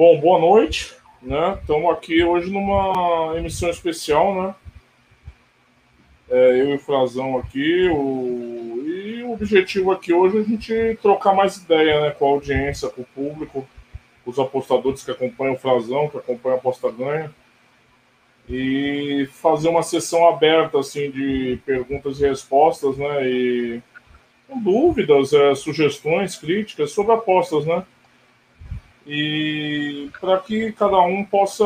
Bom, boa noite. Né? Estamos aqui hoje numa emissão especial, né? É, eu e o Frazão aqui. O... E o objetivo aqui hoje é a gente trocar mais ideia né, com a audiência, com o público, com os apostadores que acompanham o Frazão, que acompanham a Aposta Ganha. E fazer uma sessão aberta assim, de perguntas e respostas, né? E dúvidas, é, sugestões, críticas sobre apostas, né? E para que cada um possa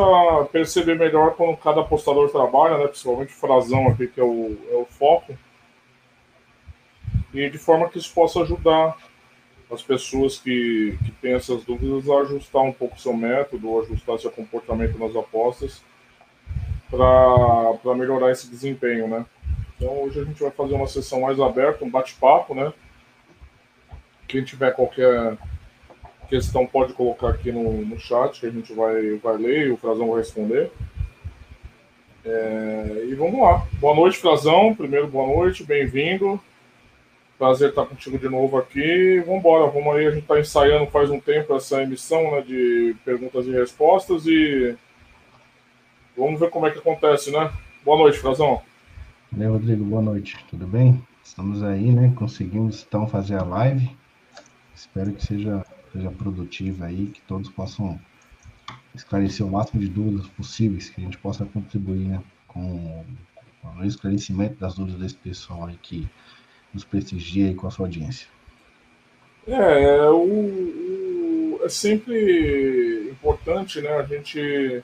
perceber melhor como cada apostador trabalha, né, principalmente o frasão aqui, que é o, é o foco, e de forma que isso possa ajudar as pessoas que, que têm essas dúvidas a ajustar um pouco seu método, ajustar seu comportamento nas apostas para melhorar esse desempenho, né? Então hoje a gente vai fazer uma sessão mais aberta, um bate-papo, né? Quem tiver qualquer questão pode colocar aqui no, no chat que a gente vai, vai ler e o Frazão vai responder. É, e vamos lá. Boa noite, Frazão. Primeiro, boa noite, bem-vindo. Prazer estar contigo de novo aqui. Vamos embora, vamos aí. A gente está ensaiando faz um tempo essa emissão né, de perguntas e respostas e vamos ver como é que acontece, né? Boa noite, Frazão. Valeu, Rodrigo. Boa noite. Tudo bem? Estamos aí, né? Conseguimos então fazer a live. Espero que seja seja produtiva aí, que todos possam esclarecer o máximo de dúvidas possíveis, que a gente possa contribuir né, com, com o esclarecimento das dúvidas desse pessoal aí que nos prestigia e com a sua audiência. É, é, o, o, é sempre importante né, a gente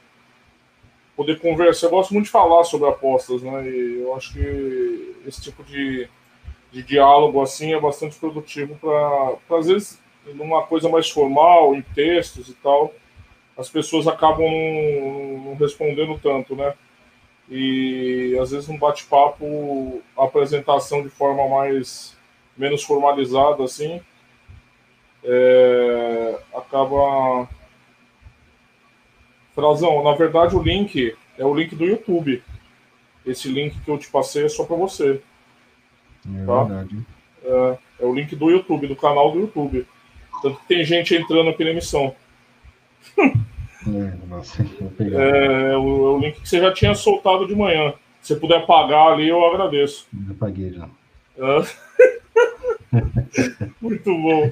poder conversar. Eu gosto muito de falar sobre apostas, né? E eu acho que esse tipo de, de diálogo assim é bastante produtivo para, às vezes, numa coisa mais formal, em textos e tal, as pessoas acabam não, respondendo tanto, né? E às vezes um bate-papo, apresentação de forma mais menos formalizada, assim, é, acaba. Frazão, na verdade o link é o link do YouTube. Esse link que eu te passei é só para você. É tá? verdade. É, é o link do YouTube, do canal do YouTube. Tanto que tem gente entrando aqui na emissão. É, nossa, é, o, é o link que você já tinha soltado de manhã. Se você puder apagar ali, eu agradeço. Eu apaguei já. É. Muito bom.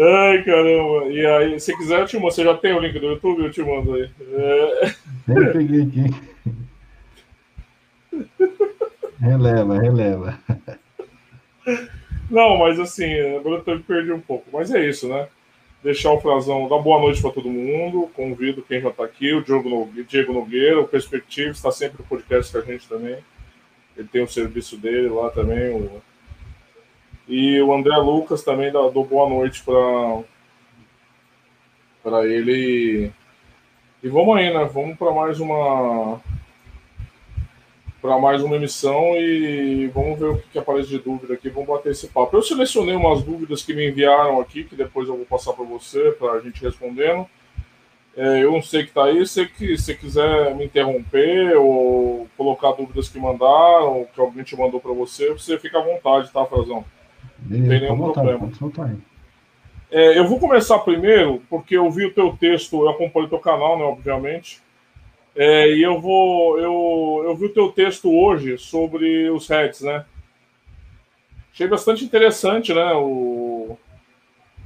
Ai, caramba. E aí, se quiser, eu te mando. Você já tem o link do YouTube? Eu te mando aí. É... Eu peguei aqui. Releva, releva. Não, mas assim, agora eu perdi um pouco. Mas é isso, né? Deixar o Frazão dar boa noite para todo mundo. Convido quem já está aqui, o Diego Nogueira, o Perspectiva, está sempre no podcast com a gente também. Ele tem o serviço dele lá também. O... E o André Lucas também dá, dou boa noite para para ele. E vamos aí, né? Vamos para mais uma para mais uma emissão e vamos ver o que, que, aparece de dúvida aqui. Vamos bater esse papo. Eu selecionei umas dúvidas que me enviaram aqui, que depois eu vou passar para você, para a gente respondendo. É, eu não sei que está aí. Se que se quiser me interromper ou colocar dúvidas que mandaram, que alguém te mandou para você, você fica à vontade, tá, Frazão? Não tem nenhum problema. É, eu vou começar primeiro, porque eu vi o teu texto, eu acompanho o teu canal, né, obviamente. É, e eu vou. Eu, eu vi o teu texto hoje sobre os heads, né? Achei bastante interessante, né? O,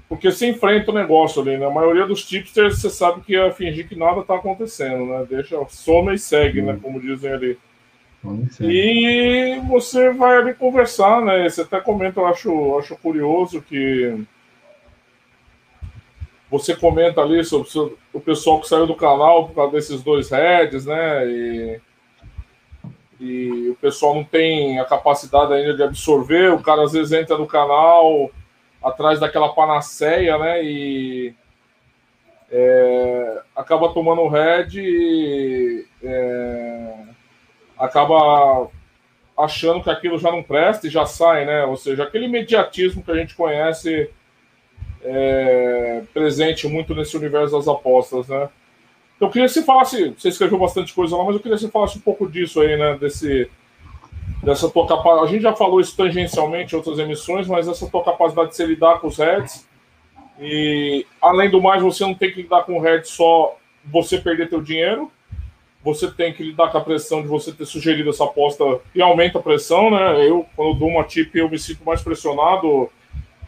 porque se enfrenta o negócio ali, né? A maioria dos tipsters você sabe que ia fingir que nada tá acontecendo, né? Deixa, soma e segue, né? Como dizem ali. E você vai ali conversar, né? Você até comenta, eu acho, acho curioso que você comenta ali sobre o pessoal que saiu do canal por causa desses dois heads, né? E, e o pessoal não tem a capacidade ainda de absorver. O cara às vezes entra no canal atrás daquela panaceia, né? E é, acaba tomando head e é, acaba achando que aquilo já não presta e já sai, né? Ou seja, aquele imediatismo que a gente conhece é, presente muito nesse universo das apostas, né? Então, eu queria que você falasse, você escreveu bastante coisa lá, mas eu queria que você falasse um pouco disso aí, né? Desse, dessa tua capacidade. A gente já falou isso tangencialmente em outras emissões, mas essa tua capacidade de se lidar com os heads E, além do mais, você não tem que lidar com o head só você perder teu dinheiro, você tem que lidar com a pressão de você ter sugerido essa aposta e aumenta a pressão, né? Eu, quando dou uma tip, eu me sinto mais pressionado.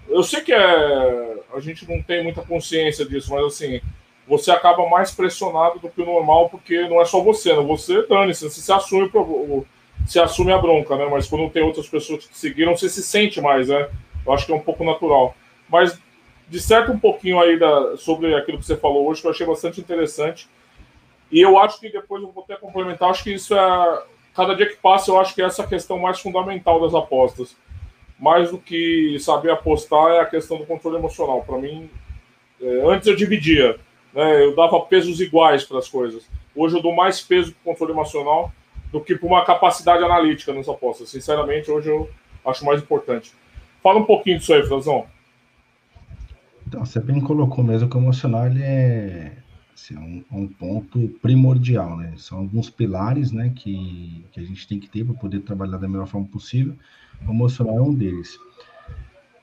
Eu sei que é, a gente não tem muita consciência disso, mas assim, você acaba mais pressionado do que o normal, porque não é só você, né? Você, dane-se, você se assume, se assume a bronca, né? Mas quando tem outras pessoas que seguiram, você se sente mais, né? Eu acho que é um pouco natural. Mas disserta um pouquinho aí da, sobre aquilo que você falou hoje, que eu achei bastante interessante. E eu acho que depois eu vou até complementar, acho que isso é. Cada dia que passa, eu acho que é essa questão mais fundamental das apostas. Mais do que saber apostar é a questão do controle emocional. Para mim, é, antes eu dividia, né, eu dava pesos iguais para as coisas. Hoje eu dou mais peso para o controle emocional do que para uma capacidade analítica nas apostas. Sinceramente, hoje eu acho mais importante. Fala um pouquinho disso aí, Franzão. Então, você bem colocou mesmo que o emocional ele é assim, um, um, ponto primordial, né? São alguns pilares, né, que, que a gente tem que ter para poder trabalhar da melhor forma possível. Emocional é um deles.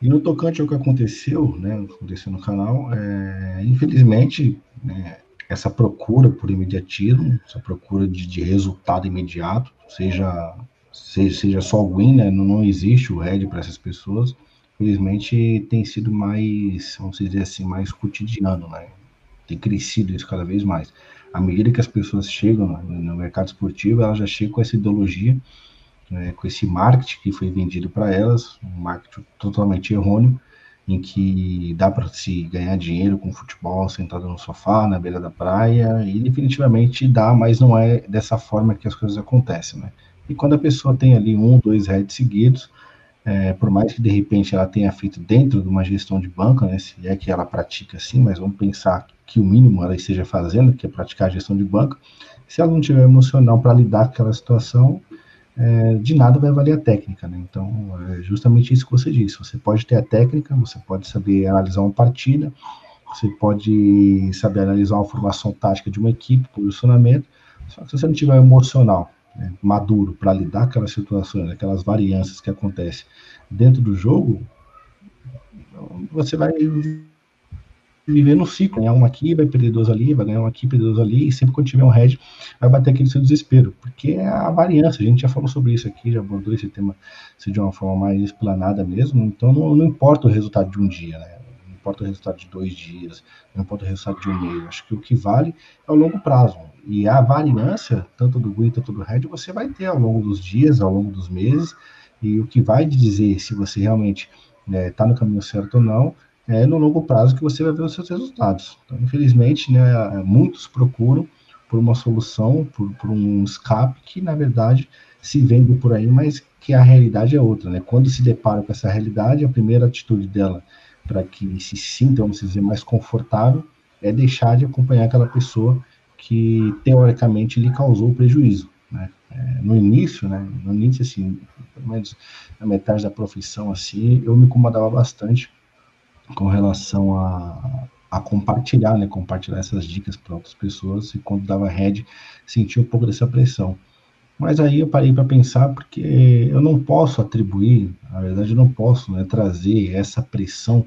E no tocante ao que aconteceu, né, aconteceu no canal, é, infelizmente, né, essa procura por imediatismo, essa procura de, de resultado imediato, seja, seja, seja só o win, né, não, não existe o red para essas pessoas, infelizmente tem sido mais, vamos dizer assim, mais cotidiano, né, tem crescido isso cada vez mais. À medida que as pessoas chegam no mercado esportivo, elas já chegam com essa ideologia né, com esse marketing que foi vendido para elas, um marketing totalmente errôneo, em que dá para se ganhar dinheiro com futebol sentado no sofá, na beira da praia, e definitivamente dá, mas não é dessa forma que as coisas acontecem, né? E quando a pessoa tem ali um, dois heads seguidos, é, por mais que de repente ela tenha feito dentro de uma gestão de banca, né, se é que ela pratica assim, mas vamos pensar que o mínimo ela esteja fazendo, que é praticar a gestão de banca, se ela não tiver emocional para lidar com aquela situação, é, de nada vai valer a técnica, né? Então, é justamente isso que você disse. Você pode ter a técnica, você pode saber analisar uma partida, você pode saber analisar uma formação tática de uma equipe, posicionamento, só que se você não tiver emocional, né, maduro para lidar com aquelas situações, aquelas variâncias que acontecem dentro do jogo, você vai viver no ciclo, ganhar uma aqui, vai perder duas ali, vai ganhar uma aqui, perder duas ali, e sempre quando tiver um head, vai bater aquele seu desespero, porque é a variância, a gente já falou sobre isso aqui, já abordou esse tema de uma forma mais explanada mesmo, então não, não importa o resultado de um dia, né? não importa o resultado de dois dias, não importa o resultado de um mês, acho que o que vale é o longo prazo, e a variância, tanto do green quanto do head, você vai ter ao longo dos dias, ao longo dos meses, e o que vai dizer se você realmente está né, tá no caminho certo ou não, é no longo prazo que você vai ver os seus resultados. Então, infelizmente, né, muitos procuram por uma solução, por, por, um escape que, na verdade, se vende por aí, mas que a realidade é outra. Né? Quando se depara com essa realidade, a primeira atitude dela para que se sinta, vamos dizer, mais confortável, é deixar de acompanhar aquela pessoa que, teoricamente, lhe causou prejuízo. Né? É, no início, né, no início, assim, pelo menos na metade da profissão, assim, eu me incomodava bastante com relação a, a compartilhar, né? Compartilhar essas dicas para outras pessoas e quando dava head, sentia um pouco dessa pressão. Mas aí eu parei para pensar porque eu não posso atribuir, na verdade eu não posso né, trazer essa pressão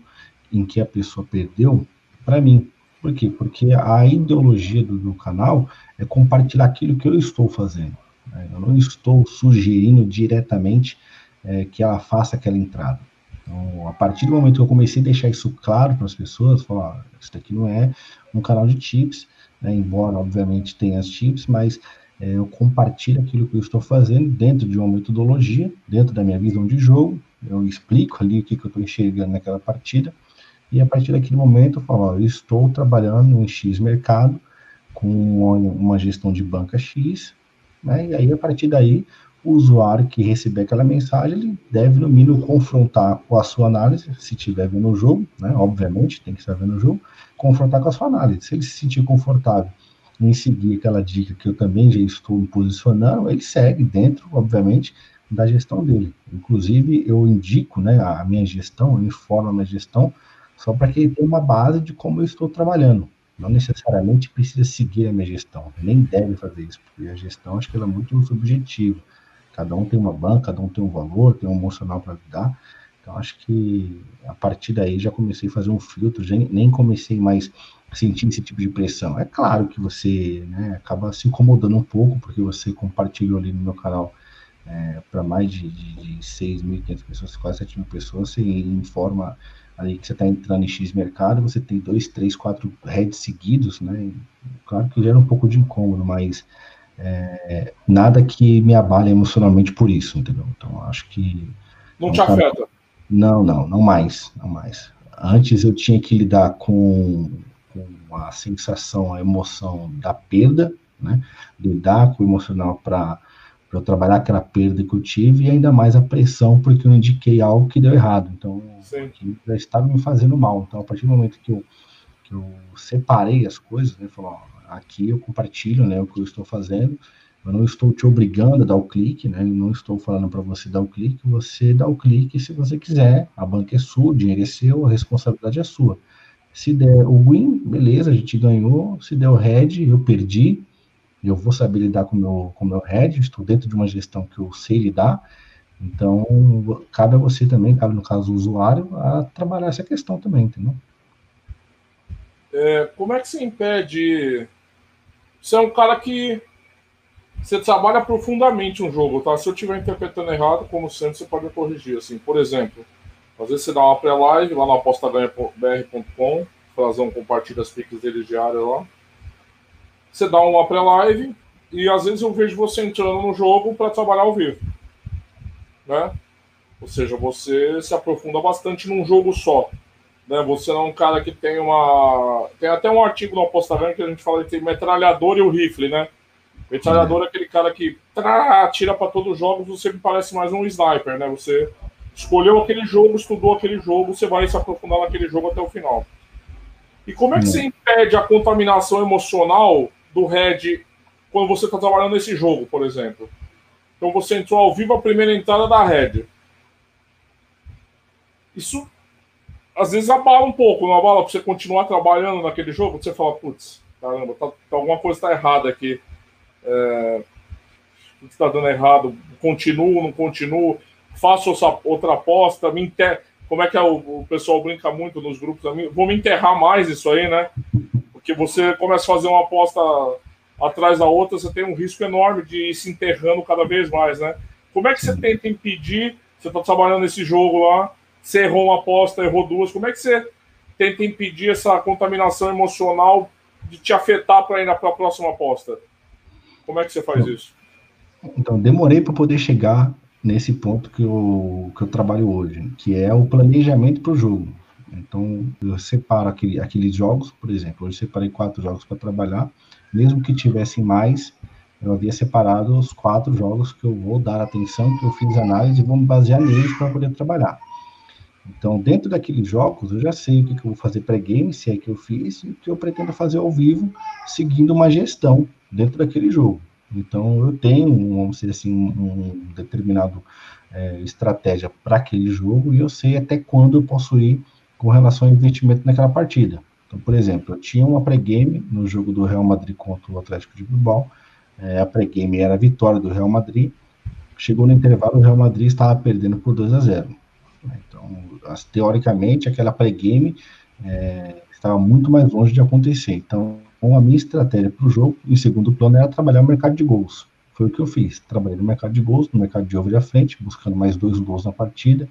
em que a pessoa perdeu para mim. Por quê? Porque a ideologia do, do, canal é compartilhar aquilo que eu estou fazendo. Né? Eu não estou sugerindo diretamente é, que ela faça aquela entrada. Então, a partir do momento que eu comecei a deixar isso claro para as pessoas, falar, isso daqui não é um canal de tips, né, embora obviamente tenha as tips, mas é, eu compartilho aquilo que eu estou fazendo dentro de uma metodologia, dentro da minha visão de jogo, eu explico ali o que, que eu estou enxergando naquela partida, e a partir daquele momento eu falo, eu estou trabalhando em X mercado, com uma, uma gestão de banca X, né, e aí a partir daí o usuário que receber aquela mensagem, ele deve, no mínimo, confrontar com a sua análise, se estiver vendo o jogo, né? Obviamente, tem que estar vendo o jogo, confrontar com a sua análise. Se ele se sentir confortável em seguir aquela dica que eu também já estou me posicionando, ele segue dentro, obviamente, da gestão dele. Inclusive, eu indico né, a minha gestão, eu informo a minha gestão, só para que ele tenha uma base de como eu estou trabalhando. Não necessariamente precisa seguir a minha gestão, nem deve fazer isso, porque a gestão acho que ela é muito subjetiva. Cada um tem uma banca, cada um tem um valor, tem um emocional para lidar. Então, acho que a partir daí já comecei a fazer um filtro, já nem comecei mais a sentir esse tipo de pressão. É claro que você né, acaba se incomodando um pouco, porque você compartilhou ali no meu canal é, para mais de, de, de 6.500 pessoas, quase 7 mil pessoas, você informa ali que você está entrando em X mercado, você tem dois, três, quatro heads seguidos, né? Claro que gera um pouco de incômodo, mas é, nada que me abale emocionalmente por isso, entendeu? Então acho que. Não te afeta? Não, não, não mais, não mais. Antes eu tinha que lidar com, com a sensação, a emoção da perda, né? Lidar com o emocional para eu trabalhar aquela perda que eu tive e ainda mais a pressão porque eu indiquei algo que deu errado. Então, já estava me fazendo mal. Então, a partir do momento que eu, que eu separei as coisas, né, falou, aqui eu compartilho, né, o que eu estou fazendo. Eu não estou te obrigando a dar o clique, né? não estou falando para você dar o clique. Você dá o clique se você quiser. A banca é sua, o dinheiro é seu, a responsabilidade é sua. Se der o win, beleza, a gente ganhou. Se der o red, eu perdi eu vou saber lidar com meu, o com meu head, estou dentro de uma gestão que eu sei lidar, então cabe a você também, cabe no caso do usuário, a trabalhar essa questão também, entendeu? É, como é que você impede? Você é um cara que você trabalha profundamente um jogo, tá? Se eu estiver interpretando errado, como sempre, você pode corrigir. Assim, por exemplo, às vezes você dá uma pré-live lá no apostaganha.br.com, Frazão compartilha as piques dele diárias lá você dá uma pré-live e às vezes eu vejo você entrando no jogo para trabalhar ao vivo. Né? Ou seja, você se aprofunda bastante num jogo só. Né? Você é um cara que tem uma. Tem até um artigo no Apostagram que a gente fala que tem metralhador e o rifle, né? Metralhador é aquele cara que trá, tira para todos os jogos, você me parece mais um sniper, né? Você escolheu aquele jogo, estudou aquele jogo, você vai se aprofundar naquele jogo até o final. E como é que você impede a contaminação emocional do Red quando você está trabalhando nesse jogo, por exemplo. Então você entrou ao vivo a primeira entrada da Red. Isso às vezes abala um pouco, não abala para você continuar trabalhando naquele jogo, você fala, putz, caramba, tá, tá, alguma coisa está errada aqui. É, está dando errado, continuo, não continuo, faço essa outra aposta, me inter... como é que é o, o pessoal brinca muito nos grupos, vou me enterrar mais isso aí, né? Porque você começa a fazer uma aposta atrás da outra, você tem um risco enorme de ir se enterrando cada vez mais, né? Como é que você tenta impedir? Você está trabalhando nesse jogo lá, você errou uma aposta, errou duas. Como é que você tenta impedir essa contaminação emocional de te afetar para ir para a próxima aposta? Como é que você faz isso? Então, demorei para poder chegar nesse ponto que eu, que eu trabalho hoje, que é o planejamento para o jogo. Então, eu separo aquele, aqueles jogos, por exemplo, hoje separei quatro jogos para trabalhar, mesmo que tivessem mais, eu havia separado os quatro jogos que eu vou dar atenção, que eu fiz análise e vou me basear neles para poder trabalhar. Então, dentro daqueles jogos, eu já sei o que, eu vou fazer pré-game, se é que eu fiz, e o que eu pretendo fazer ao vivo, seguindo uma gestão dentro daquele jogo. Então, eu tenho, vamos dizer assim, um determinado é, estratégia para aquele jogo e eu sei até quando eu posso ir com relação ao investimento naquela partida. Então, por exemplo, eu tinha uma pré-game no jogo do Real Madrid contra o Atlético de Bilbao. É, a pré-game era a vitória do Real Madrid. Chegou no intervalo, o Real Madrid estava perdendo por 2 a 0. Então, as, teoricamente, aquela pré-game é, estava muito mais longe de acontecer. Então, a minha estratégia para o jogo, em segundo plano, era trabalhar o mercado de gols. Foi o que eu fiz. Trabalhei no mercado de gols, no mercado de over à frente, buscando mais dois gols na partida.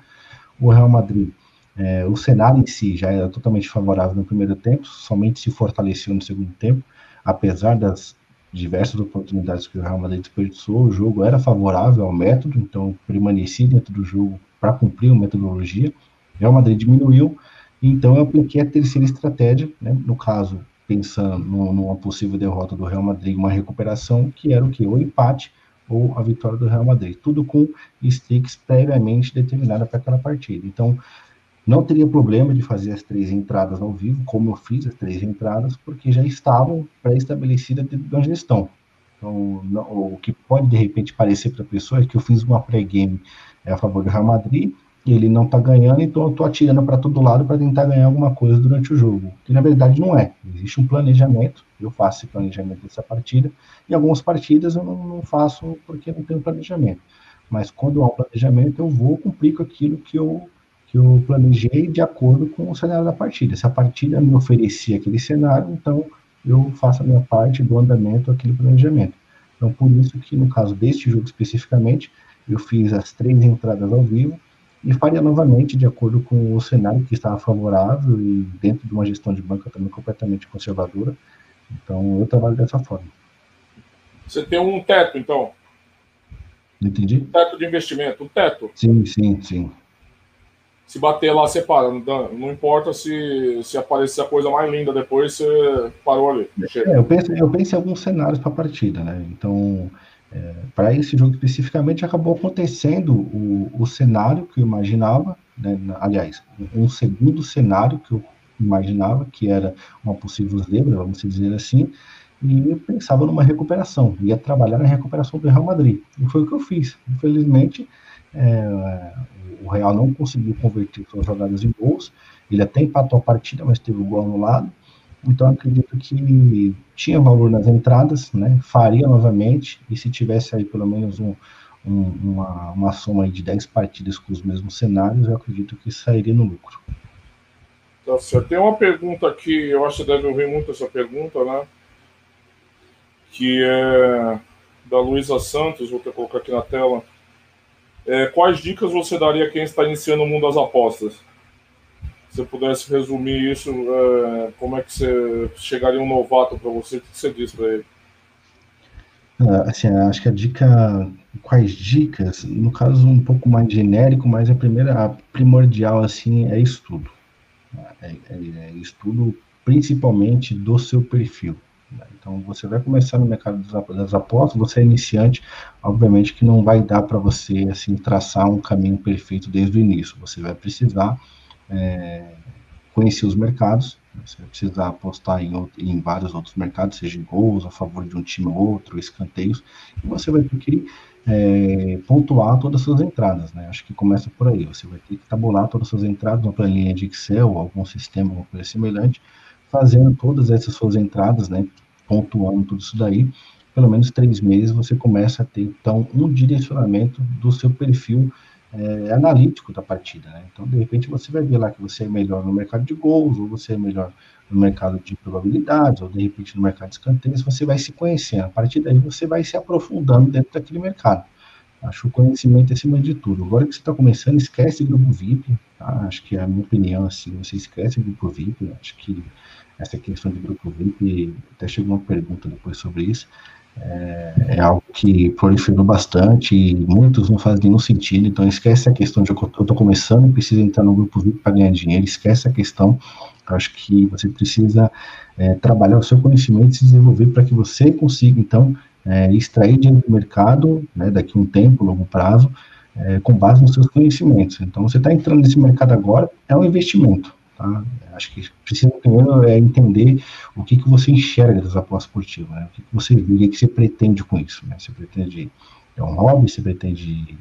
O Real Madrid é, o cenário em si já era totalmente favorável no primeiro tempo, somente se fortaleceu no segundo tempo, apesar das diversas oportunidades que o Real Madrid desperdiçou, o jogo era favorável ao método, então permaneci dentro do jogo para cumprir a metodologia. O Real Madrid diminuiu, então eu apliquei a terceira estratégia, né, no caso, pensando numa possível derrota do Real Madrid, uma recuperação, que era o que? O empate ou a vitória do Real Madrid, tudo com sticks previamente determinada para aquela partida. Então, não teria problema de fazer as três entradas ao vivo, como eu fiz as três entradas, porque já estavam pré-estabelecidas dentro da gestão. Então, não, o que pode de repente parecer para a pessoa é que eu fiz uma pré-game é, a favor do Real Madrid e ele não está ganhando, então eu estou atirando para todo lado para tentar ganhar alguma coisa durante o jogo. Que na verdade não é. Existe um planejamento, eu faço esse planejamento dessa partida. Em algumas partidas eu não, não faço porque não tenho planejamento. Mas quando há um planejamento, eu vou cumprir com aquilo que eu que eu planejei de acordo com o cenário da partida. Se a partida me oferecia aquele cenário, então eu faço a minha parte do andamento aquele planejamento. Então, por isso que no caso deste jogo especificamente, eu fiz as três entradas ao vivo e faria novamente de acordo com o cenário que estava favorável e dentro de uma gestão de banca também completamente conservadora. Então, eu trabalho dessa forma. Você tem um teto, então? Entendi. Um teto de investimento, um teto. Sim, sim, sim. Se bater lá, você para. Não, não importa se, se aparecer a coisa mais linda depois, você parou ali. É, eu, penso, eu penso em alguns cenários para a partida, né? Então, é, para esse jogo especificamente, acabou acontecendo o, o cenário que eu imaginava, né? aliás, um segundo cenário que eu imaginava, que era uma possível zebra, vamos dizer assim, e eu pensava numa recuperação, ia trabalhar na recuperação do Real Madrid. E foi o que eu fiz. Infelizmente, é, o Real não conseguiu converter suas jogadas em gols. Ele até empatou a partida, mas teve o gol anulado. Então acredito que tinha valor nas entradas, né? Faria novamente, e se tivesse aí pelo menos um, um, uma, uma soma de 10 partidas com os mesmos cenários, eu acredito que sairia no lucro. Tá certo. Tem uma pergunta aqui, eu acho que deve ouvir muito essa pergunta, né? Que é da Luísa Santos, vou colocar aqui na tela. É, quais dicas você daria a quem está iniciando o mundo das apostas? Se você pudesse resumir isso, é, como é que você chegaria um novato para você? O que você diz para ele? Ah, assim, acho que a dica, quais dicas, no caso um pouco mais genérico, mas a primeira, a primordial assim é estudo. É, é, é estudo principalmente do seu perfil. Então, você vai começar no mercado das apostas, você é iniciante, obviamente que não vai dar para você assim traçar um caminho perfeito desde o início. Você vai precisar é, conhecer os mercados, né? você vai precisar apostar em, em, vários outros mercados, seja em gols, a favor de um time ou outro, escanteios, e você vai ter que é, pontuar todas as suas entradas, né? Acho que começa por aí. Você vai ter que tabular todas as suas entradas, uma planilha de Excel, algum sistema, alguma coisa semelhante, fazendo todas essas suas entradas, né? pontuando tudo isso daí, pelo menos três meses você começa a ter, então, um direcionamento do seu perfil é, analítico da partida, né? Então, de repente, você vai ver lá que você é melhor no mercado de gols, ou você é melhor no mercado de probabilidades, ou de repente no mercado de escanteios, você vai se conhecendo. A partir daí, você vai se aprofundando dentro daquele mercado. Acho o conhecimento acima de tudo. Agora que você está começando, esquece grupo VIP, tá? Acho que é a minha opinião, assim, você esquece grupo VIP, acho que essa questão de grupo VIP, até chegou uma pergunta depois sobre isso, é, é, algo que proliferou bastante e muitos não fazem nenhum sentido, então esquece a questão de eu estou começando preciso entrar no grupo VIP para ganhar dinheiro, esquece a questão, acho que você precisa é, trabalhar o seu conhecimento se desenvolver para que você consiga, então, é, extrair dinheiro do mercado, né, daqui a um tempo, longo prazo, é, com base nos seus conhecimentos. Então, você está entrando nesse mercado agora, é um investimento, Tá? Acho que precisa primeiro é entender o que, que você enxerga das apostas esportivas, né? o que, que você viu, o que, que você pretende com isso. Né? Você pretende é um hobby, você pretende,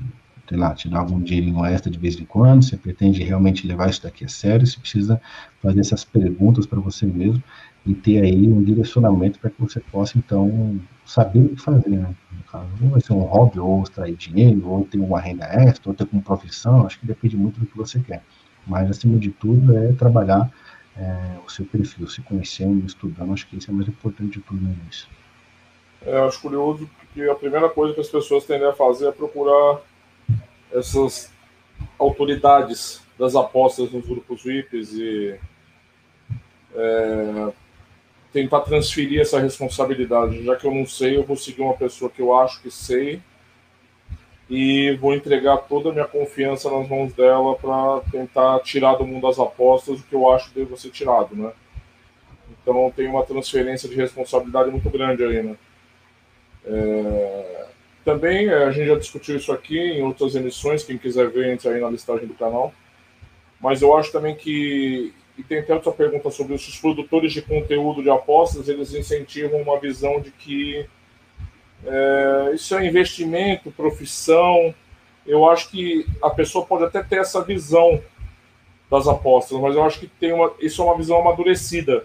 sei lá, te dar algum dinheirinho extra de vez em quando, você pretende realmente levar isso daqui a sério, você precisa fazer essas perguntas para você mesmo e ter aí um direcionamento para que você possa, então, saber o que fazer, né? No caso, ou vai ser um hobby, ou extrair dinheiro, ou ter uma renda extra, ou ter como profissão, acho que depende muito do que você quer. Mas, acima de tudo, é trabalhar é, o seu perfil, se conhecendo, estudando. Acho que isso é mais importante de tudo no início. É, acho curioso porque a primeira coisa que as pessoas tendem a fazer é procurar essas autoridades das apostas nos grupos VIPs e é, tentar transferir essa responsabilidade. Já que eu não sei, eu vou seguir uma pessoa que eu acho que sei e vou entregar toda a minha confiança nas mãos dela para tentar tirar do mundo das apostas o que eu acho que deve ser tirado, né? Então tem uma transferência de responsabilidade muito grande aí, né? É... Também é, a gente já discutiu isso aqui em outras emissões, quem quiser ver, entra aí na listagem do canal. Mas eu acho também que, e tem até outra pergunta sobre isso, os produtores de conteúdo de apostas, eles incentivam uma visão de que é, isso é investimento, profissão. Eu acho que a pessoa pode até ter essa visão das apostas, mas eu acho que tem uma, isso é uma visão amadurecida.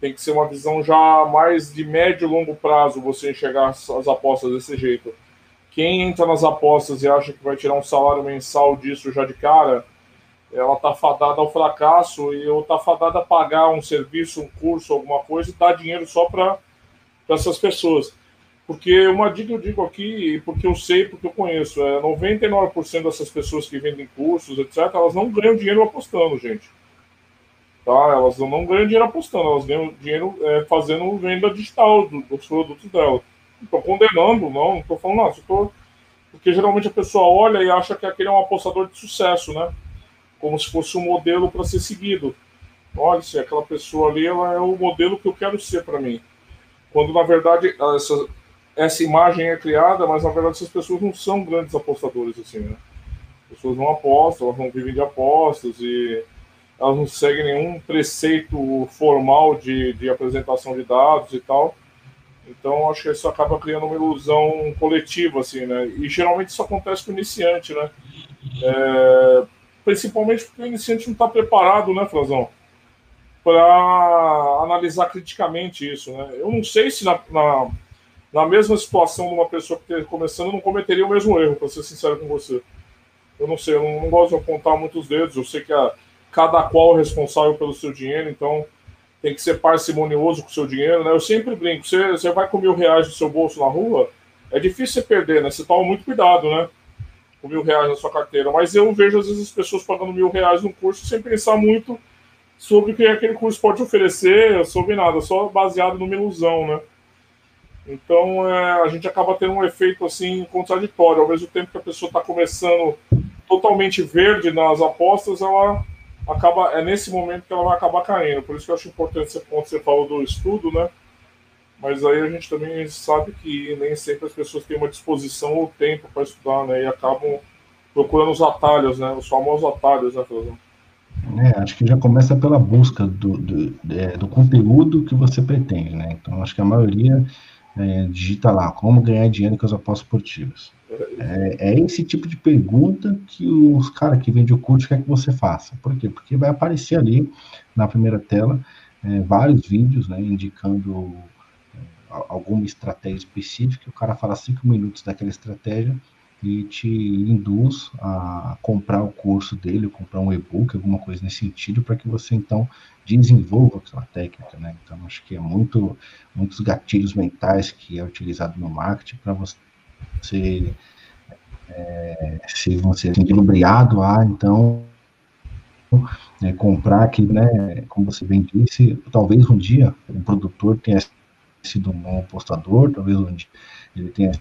Tem que ser uma visão já mais de médio e longo prazo você enxergar as, as apostas desse jeito. Quem entra nas apostas e acha que vai tirar um salário mensal disso já de cara, ela está fadada ao fracasso e ou está fadada a pagar um serviço, um curso, alguma coisa e dar dinheiro só para essas pessoas. Porque uma dica eu digo aqui, porque eu sei, porque eu conheço, é 99% dessas pessoas que vendem cursos, etc., elas não ganham dinheiro apostando, gente. Tá? Elas não ganham dinheiro apostando, elas ganham dinheiro é, fazendo venda digital do, dos produtos dela. Não estou condenando, não, não estou falando nada, estou porque geralmente a pessoa olha e acha que aquele é um apostador de sucesso, né? Como se fosse um modelo para ser seguido. Olha, se aquela pessoa ali ela é o modelo que eu quero ser para mim. Quando na verdade essa, essa imagem é criada, mas na verdade essas pessoas não são grandes apostadores assim, né? As pessoas não apostam, elas não vivem de apostas e elas não seguem nenhum preceito formal de, de apresentação de dados e tal. Então, acho que isso acaba criando uma ilusão coletiva, assim, né? E geralmente isso acontece com o iniciante, né? É, principalmente porque o iniciante não está preparado, né, Frazão? Para analisar criticamente isso, né? Eu não sei se na, na, na mesma situação de uma pessoa que esteja começando, eu não cometeria o mesmo erro, para ser sincero com você. Eu não sei, eu não, não gosto de apontar muitos dedos, eu sei que a, cada qual é responsável pelo seu dinheiro, então tem que ser parcimonioso com o seu dinheiro, né? Eu sempre brinco, você, você vai com mil reais no seu bolso na rua, é difícil você perder, né? Você toma muito cuidado, né? Mil reais na sua carteira. Mas eu vejo, às vezes, as pessoas pagando mil reais num curso sem pensar muito sobre o que aquele curso pode oferecer, sobre nada, só baseado numa ilusão, né? Então, é, a gente acaba tendo um efeito, assim, contraditório. Ao mesmo tempo que a pessoa está começando totalmente verde nas apostas, ela acaba é nesse momento que ela vai acabar caindo. Por isso que eu acho importante esse ponto que você falou do estudo, né? Mas aí a gente também sabe que nem sempre as pessoas têm uma disposição ou tempo para estudar, né? E acabam procurando os atalhos, né? Os famosos atalhos, né, Frazão? É, acho que já começa pela busca do, do, é, do conteúdo que você pretende, né? Então, acho que a maioria é, digita lá, como ganhar dinheiro com as apostas esportivas. É, é, esse tipo de pergunta que os caras que vendem o curso quer que você faça. Por quê? Porque vai aparecer ali na primeira tela é, vários vídeos né, indicando é, alguma estratégia específica. O cara fala cinco minutos daquela estratégia e te induz a comprar o curso dele, comprar um e-book, alguma coisa nesse sentido, para que você então desenvolva aquela técnica, né? Então acho que é muito muitos gatilhos mentais que é utilizado no marketing para você você é, se você assim, lubriado a então é, comprar que, né, como você bem disse, talvez um dia um produtor tenha sido um bom apostador, talvez dia ele tenha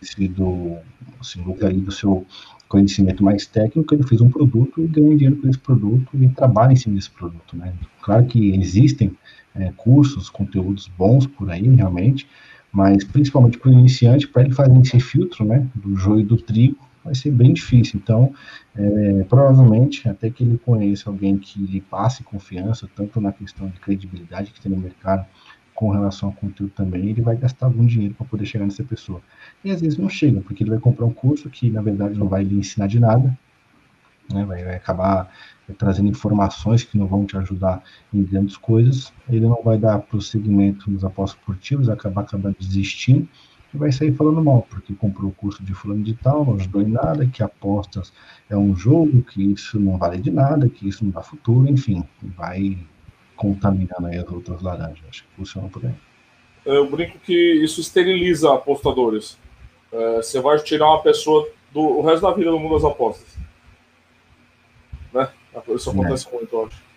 sido assim, aí do seu conhecimento mais técnico, ele fez um produto e ganha dinheiro com esse produto e trabalha em cima desse produto, né? Claro que existem é, cursos, conteúdos bons por aí, realmente, mas principalmente para o iniciante, para ele fazer esse filtro, né, do joio e do trigo, vai ser bem difícil. Então, é, provavelmente, até que ele conheça alguém que lhe passe confiança, tanto na questão de credibilidade que tem no mercado, com relação ao conteúdo também, ele vai gastar algum dinheiro para poder chegar nessa pessoa. E às vezes não chega, porque ele vai comprar um curso que, na verdade, não vai lhe ensinar de nada, né, vai, vai acabar trazendo informações que não vão te ajudar em grandes coisas, ele não vai dar prosseguimento nos apostos esportivos, acabar acabando desistindo e vai sair falando mal, porque comprou o curso de fulano de tal, não ajudou em nada, que apostas é um jogo, que isso não vale de nada, que isso não dá futuro, enfim, vai contaminando aí as outras laranjas. Acho que funciona por aí. Eu brinco que isso esteriliza apostadores. É, você vai tirar uma pessoa do o resto da vida do mundo das apostas. Né? Isso acontece é. muito, acho.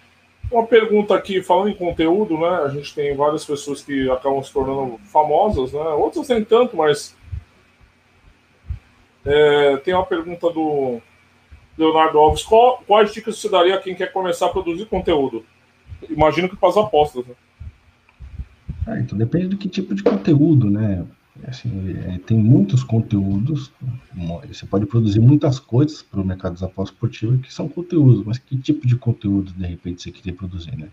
Uma pergunta aqui, falando em conteúdo, né? A gente tem várias pessoas que acabam se tornando famosas, né? Outras nem tanto, mas. É, tem uma pergunta do Leonardo Alves. Qual, quais dicas você daria a quem quer começar a produzir conteúdo? Imagino que para as apostas, né? Ah, então depende do que tipo de conteúdo, né? Assim, é, tem muitos conteúdos, você pode produzir muitas coisas para o mercado das apostas esportivas que são conteúdos, mas que tipo de conteúdo de repente você queria produzir, né?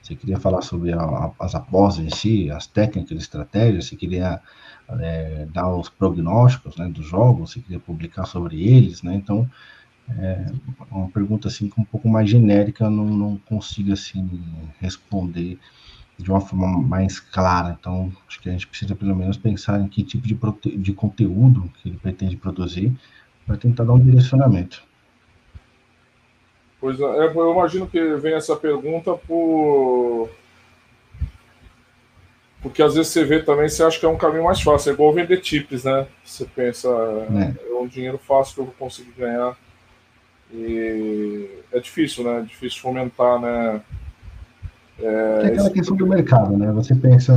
Você queria falar sobre a, as apostas em si, as técnicas, estratégias, você queria é, dar os prognósticos né, dos jogos, você queria publicar sobre eles, né? Então, é uma pergunta assim um pouco mais genérica, não, não consigo assim responder de uma forma mais clara. Então, acho que a gente precisa pelo menos pensar em que tipo de, de conteúdo que ele pretende produzir para tentar dar um direcionamento. Pois é, eu imagino que vem essa pergunta por. Porque às vezes você vê também, você acha que é um caminho mais fácil, é igual vender chips, né? Você pensa, é, é um dinheiro fácil que eu vou conseguir ganhar. E é difícil, né? É difícil fomentar, né? É, é aquela questão do mercado, né? Você pensa,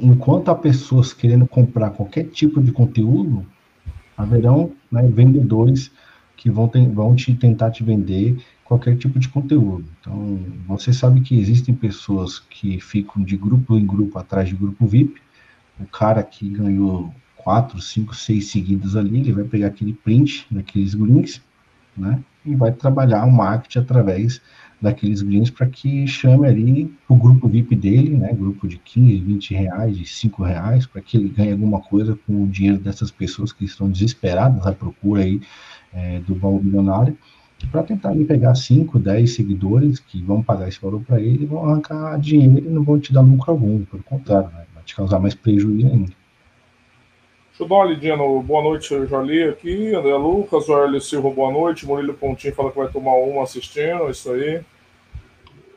enquanto há pessoas querendo comprar qualquer tipo de conteúdo, haverão né, vendedores que vão, ter, vão te tentar te vender qualquer tipo de conteúdo. Então, você sabe que existem pessoas que ficam de grupo em grupo atrás de grupo VIP. O cara que ganhou quatro, cinco, seis seguidas ali, ele vai pegar aquele print daqueles links, né? E vai trabalhar o marketing através daqueles greens para que chame ali o grupo VIP dele, né, grupo de 15, 20 reais, de 5 reais, para que ele ganhe alguma coisa com o dinheiro dessas pessoas que estão desesperadas à procura aí é, do baú milionário, para tentar ali, pegar 5, 10 seguidores que vão pagar esse valor para ele, vão arrancar dinheiro e não vão te dar lucro algum, pelo contrário, né, vai te causar mais prejuízo ainda. Deixa eu dar uma lidinha no Boa Noite, Jolie aqui. André Lucas, o Silva, boa noite. Murilo Pontinho fala que vai tomar uma assistindo, é isso aí.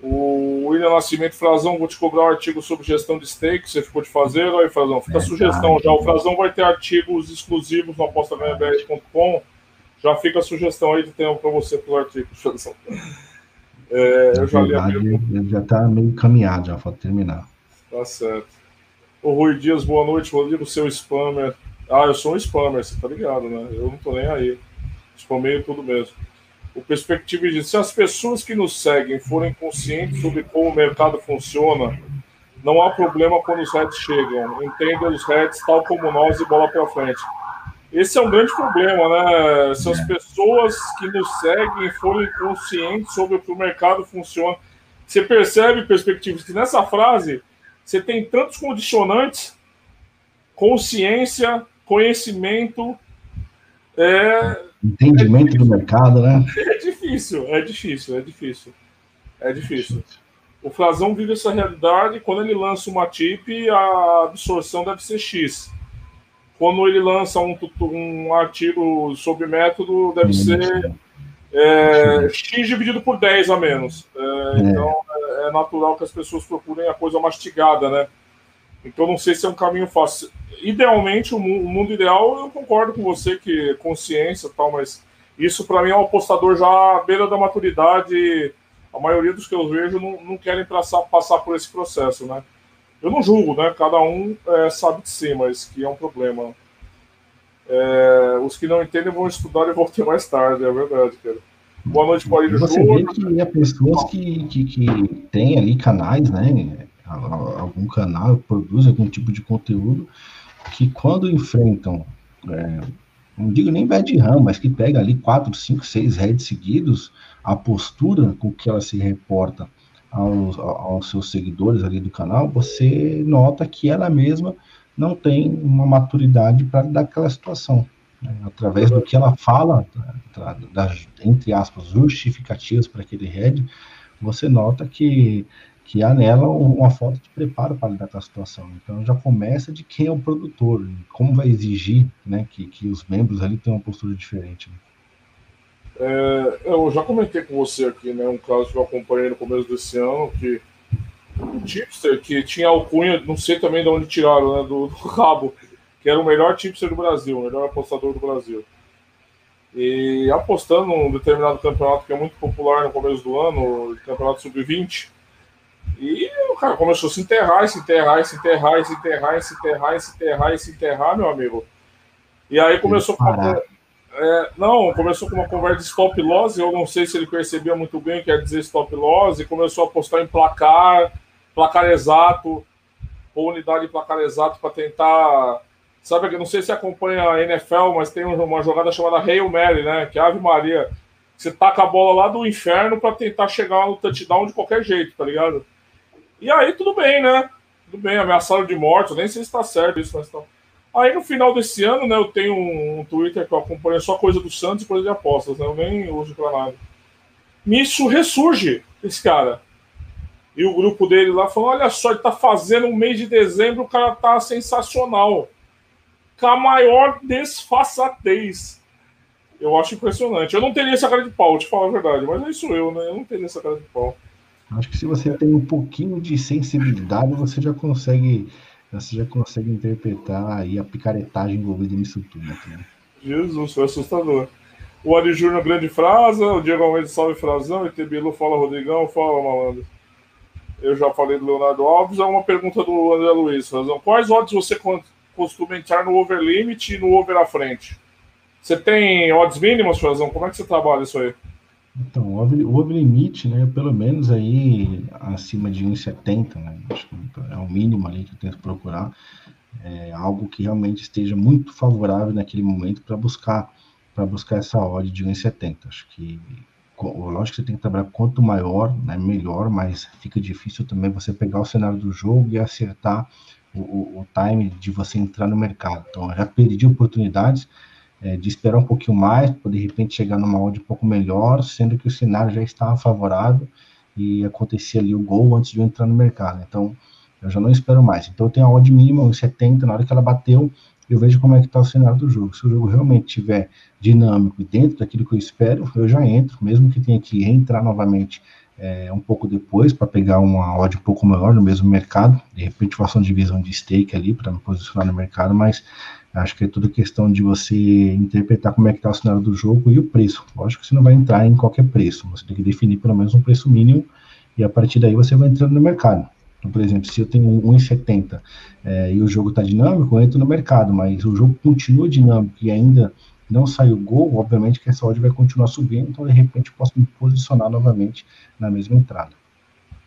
O William Nascimento, Frazão, vou te cobrar um artigo sobre gestão de stake, você ficou de fazer, aí, Frazão. Fica a sugestão já. O Frazão vai ter artigos exclusivos no apostaganhabr.com. Já fica a sugestão aí de tempo para você para os artigos, Frazão. É, eu já li a Ele já está meio caminhado, já falta terminar. Tá certo. O Rui Dias, boa noite, Rodrigo, seu spammer. Ah, eu sou um spammer, você tá ligado, né? Eu não tô nem aí. Spameio tudo mesmo. O Perspectiva diz: se as pessoas que nos seguem forem conscientes sobre como o mercado funciona, não há problema quando os heads chegam. Entendem os heads tal como nós e bola para frente. Esse é um grande problema, né? Se as pessoas que nos seguem forem conscientes sobre o que o mercado funciona. Você percebe, perspectivas, que nessa frase você tem tantos condicionantes, consciência, conhecimento. É, Entendimento é do mercado, né? É difícil, é difícil, é difícil. É difícil. O Frazão vive essa realidade. Quando ele lança uma tip, a absorção deve ser X. Quando ele lança um, um artigo sobre método, deve ser é, X dividido por 10 a menos. É, é. Então é, é natural que as pessoas procurem a coisa mastigada, né? Então não sei se é um caminho fácil. Idealmente, o mundo ideal, eu concordo com você que consciência e tal, mas isso para mim é um apostador já à beira da maturidade. A maioria dos que eu vejo não, não querem passar, passar por esse processo, né? Eu não julgo, né? Cada um é, sabe de si, mas que é um problema. É, os que não entendem vão estudar e vão ter mais tarde, é verdade, cara. Boa noite, Paulinho Você vê que há pessoas que, que, que têm ali canais, né? Algum canal produz algum tipo de conteúdo que quando enfrentam, é, não digo nem bad ram, mas que pega ali quatro, cinco, seis heads seguidos, a postura com que ela se reporta aos, aos seus seguidores ali do canal, você nota que ela mesma não tem uma maturidade para dar aquela situação. Né? Através do que ela fala, entre aspas, justificativas para aquele head, você nota que que há nela uma falta de preparo para lidar com a situação. Então já começa de quem é o produtor, como vai exigir né, que, que os membros ali tenham uma postura diferente. Né? É, eu já comentei com você aqui, né, um caso que eu acompanhei no começo desse ano, que o tipster que tinha alcunha, não sei também de onde tiraram, né, do, do rabo, que era o melhor tipster do Brasil, o melhor apostador do Brasil. E apostando num determinado campeonato que é muito popular no começo do ano, o campeonato sub-20, e o cara começou a se enterrar, se enterrar, se enterrar, se enterrar, se enterrar, se enterrar, se enterrar, meu amigo. E aí começou com uma, é, não, começou com uma conversa de stop loss, eu não sei se ele percebia muito bem o que quer dizer stop loss, e começou a apostar em placar, placar exato, ou unidade de placar exato para tentar. Sabe, não sei se acompanha a NFL, mas tem uma jogada chamada Hail Mary, né? Que é Ave Maria. Você taca a bola lá do inferno para tentar chegar no touchdown de qualquer jeito, tá ligado? E aí tudo bem, né? Tudo bem, ameaçaram de morte, eu nem sei se está certo isso, mas tá. Aí no final desse ano, né, eu tenho um, Twitter que eu acompanho só coisa do Santos e coisa de apostas, né? Eu nem uso pra nada. Nisso ressurge esse cara. E o grupo dele lá falou: olha só, ele tá fazendo um mês de dezembro, o cara tá sensacional. Com a maior desfaçatez. Eu acho impressionante. Eu não teria essa cara de pau, te falar a verdade, mas é isso eu, né? Eu não teria essa cara de pau. Acho que se você tem um pouquinho de sensibilidade, você já consegue, você já consegue interpretar aí a picaretagem envolvida nisso tudo. Né? Jesus, foi assustador. O Ari Júnior, grande frase. O Diego Almeida, salve frasão. E Bilu, fala Rodrigão, fala malandro. Eu já falei do Leonardo Alves. É uma pergunta do André Luiz. Razão. Quais odds você costuma entrar no over limit e no over à frente? Você tem odds mínimas, Frazão? Como é que você trabalha isso aí? Então, o over limit, né, pelo menos aí acima de 1,70, né, acho que é o mínimo ali que eu tento procurar, é algo que realmente esteja muito favorável naquele momento para buscar para buscar essa odd de 1,70. Acho que lógico que você tem que trabalhar quanto maior, né, melhor, mas fica difícil também você pegar o cenário do jogo e acertar o, o, o time de você entrar no mercado. Então, eu já perdi oportunidades é, de esperar um pouquinho mais, de repente chegar numa odd um pouco melhor, sendo que o cenário já estava favorável e acontecia ali o gol antes de eu entrar no mercado. Então, eu já não espero mais. Então, eu tenho a odd mínima, 1,70, na hora que ela bateu, eu vejo como é que está o cenário do jogo. Se o jogo realmente estiver dinâmico e dentro daquilo que eu espero, eu já entro, mesmo que tenha que reentrar novamente é, um pouco depois para pegar uma odd um pouco maior no mesmo mercado. De repente, faço uma divisão de stake ali para me posicionar no mercado, mas Acho que é tudo questão de você interpretar como é que está o cenário do jogo e o preço. Lógico que você não vai entrar em qualquer preço, você tem que definir pelo menos um preço mínimo e a partir daí você vai entrando no mercado. Então, por exemplo, se eu tenho 1,70 é, e o jogo está dinâmico, eu entro no mercado, mas o jogo continua dinâmico e ainda não saiu gol, obviamente que essa odd vai continuar subindo, então de repente eu posso me posicionar novamente na mesma entrada.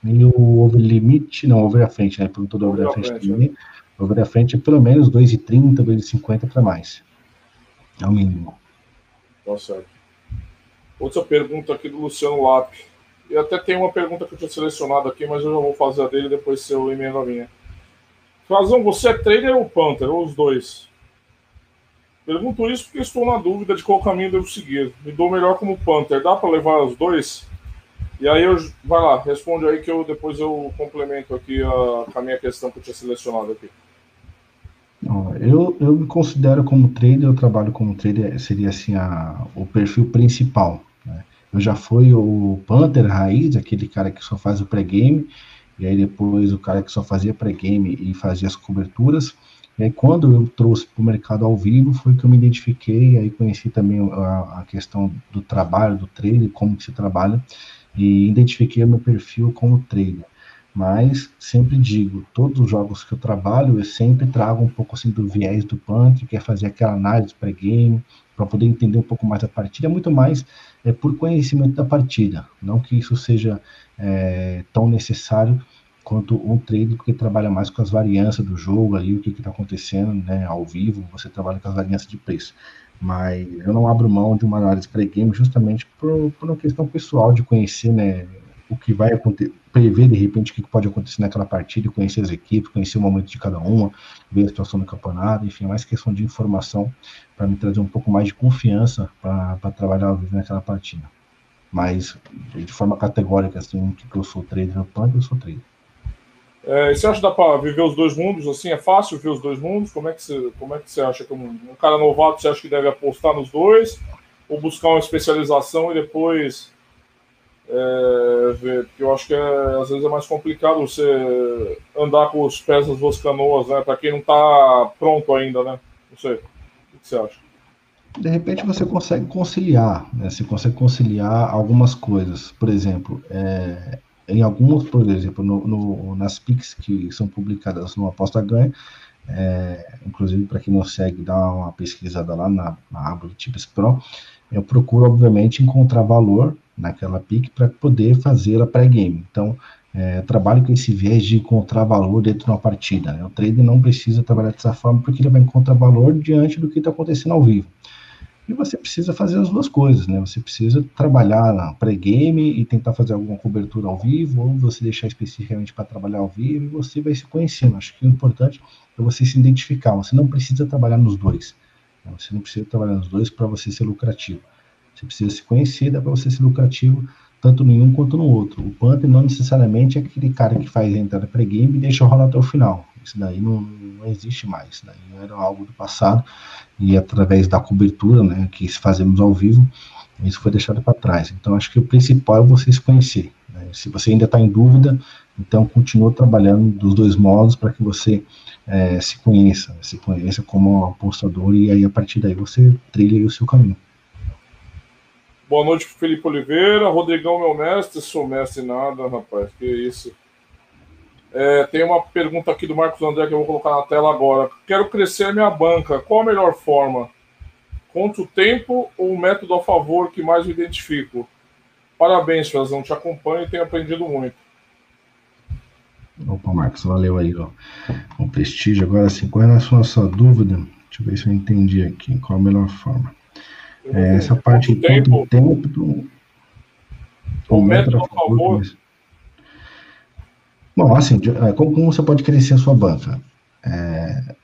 E o over limit, não, over a frente, né? Perguntou do over a frente também. Né? Over a frente é pelo menos 2,30, 2,50 para mais. É o mínimo. Tá certo. Outra pergunta aqui do Luciano Lap. E até tem uma pergunta que eu tinha selecionado aqui, mas eu já vou fazer a dele depois se eu emendo a minha. Frazão, você é trader ou Panther? Ou os dois? Pergunto isso porque estou na dúvida de qual caminho devo seguir. Me dou melhor como Panther. Dá para levar os dois? E aí eu vai lá, responde aí que eu depois eu complemento aqui a, a minha questão que eu tinha selecionado aqui. Eu, eu me considero como trader, eu trabalho como trader, seria assim a, o perfil principal. Né? Eu já fui o Panther raiz, aquele cara que só faz o pré-game, e aí depois o cara que só fazia pré-game e fazia as coberturas. E aí quando eu trouxe para o mercado ao vivo, foi que eu me identifiquei, aí conheci também a, a questão do trabalho, do trader, como que se trabalha, e identifiquei o meu perfil como trader. Mas sempre digo, todos os jogos que eu trabalho, eu sempre trago um pouco assim do viés do Panther, que é fazer aquela análise pré-game, para poder entender um pouco mais a partida, muito mais é, por conhecimento da partida. Não que isso seja é, tão necessário quanto um trader que trabalha mais com as variâncias do jogo ali, o que está acontecendo né, ao vivo, você trabalha com as variâncias de preço mas eu não abro mão de uma análise pré-game justamente por, por uma questão pessoal de conhecer né, o que vai acontecer, prever de repente o que pode acontecer naquela partida, conhecer as equipes, conhecer o momento de cada uma, ver a situação do campeonato, enfim, é mais questão de informação para me trazer um pouco mais de confiança para trabalhar ao vivo naquela partida. Mas de forma categórica, assim, que eu sou trader no PAN, eu sou trader. É, você acha que dá para viver os dois mundos? Assim, é fácil ver os dois mundos? Como é que você, como é que você acha que um, um cara novato você acha que deve apostar nos dois? Ou buscar uma especialização e depois é, ver? Porque eu acho que é, às vezes é mais complicado você andar com os pés nas duas canoas, né? Para quem não está pronto ainda, né? Não sei. O que você acha? De repente você consegue conciliar, né? Você consegue conciliar algumas coisas. Por exemplo, é, em alguns, por exemplo, no, no, nas PICs que são publicadas no Aposta Ganha, é, inclusive para quem não segue, dá uma pesquisada lá na, na aba do Tips Pro, eu procuro, obviamente, encontrar valor naquela PIC para poder fazer a pré-game. Então, é, trabalho com esse viés de encontrar valor dentro de uma partida. Né? O trader não precisa trabalhar dessa forma porque ele vai encontrar valor diante do que está acontecendo ao vivo. E você precisa fazer as duas coisas, né? Você precisa trabalhar na pré-game e tentar fazer alguma cobertura ao vivo, ou você deixar especificamente para trabalhar ao vivo, e você vai se conhecendo. Acho que o importante é você se identificar. Você não precisa trabalhar nos dois. Né? Você não precisa trabalhar nos dois para você ser lucrativo. Você precisa se conhecer, dá para você ser lucrativo tanto no um quanto no outro. O Panther não necessariamente é aquele cara que faz a entrada pré-game e deixa rolar até o final. Isso daí não, não existe mais. Isso daí era algo do passado e através da cobertura, né, que fazemos ao vivo, isso foi deixado para trás. Então, acho que o principal é você se conhecer. Né? Se você ainda está em dúvida, então continue trabalhando dos dois modos para que você é, se conheça, se conheça como apostador e aí a partir daí você trilha o seu caminho. Boa noite, Felipe Oliveira. Rodrigão, meu mestre. Sou mestre nada, rapaz. Que isso. É, tem uma pergunta aqui do Marcos André que eu vou colocar na tela agora. Quero crescer minha banca. Qual a melhor forma? Contra o tempo ou o método a favor que mais me identifico? Parabéns, Frazão. Te acompanho e tenho aprendido muito. Opa, Marcos, valeu aí, ó. O prestígio. Agora, assim, com relação à sua dúvida, deixa eu ver se eu entendi aqui. Qual a melhor forma? É, essa parte quanto tempo, tempo do, o método a favor. Mas... Bom, assim, é, como, você pode crescer a sua banca? É,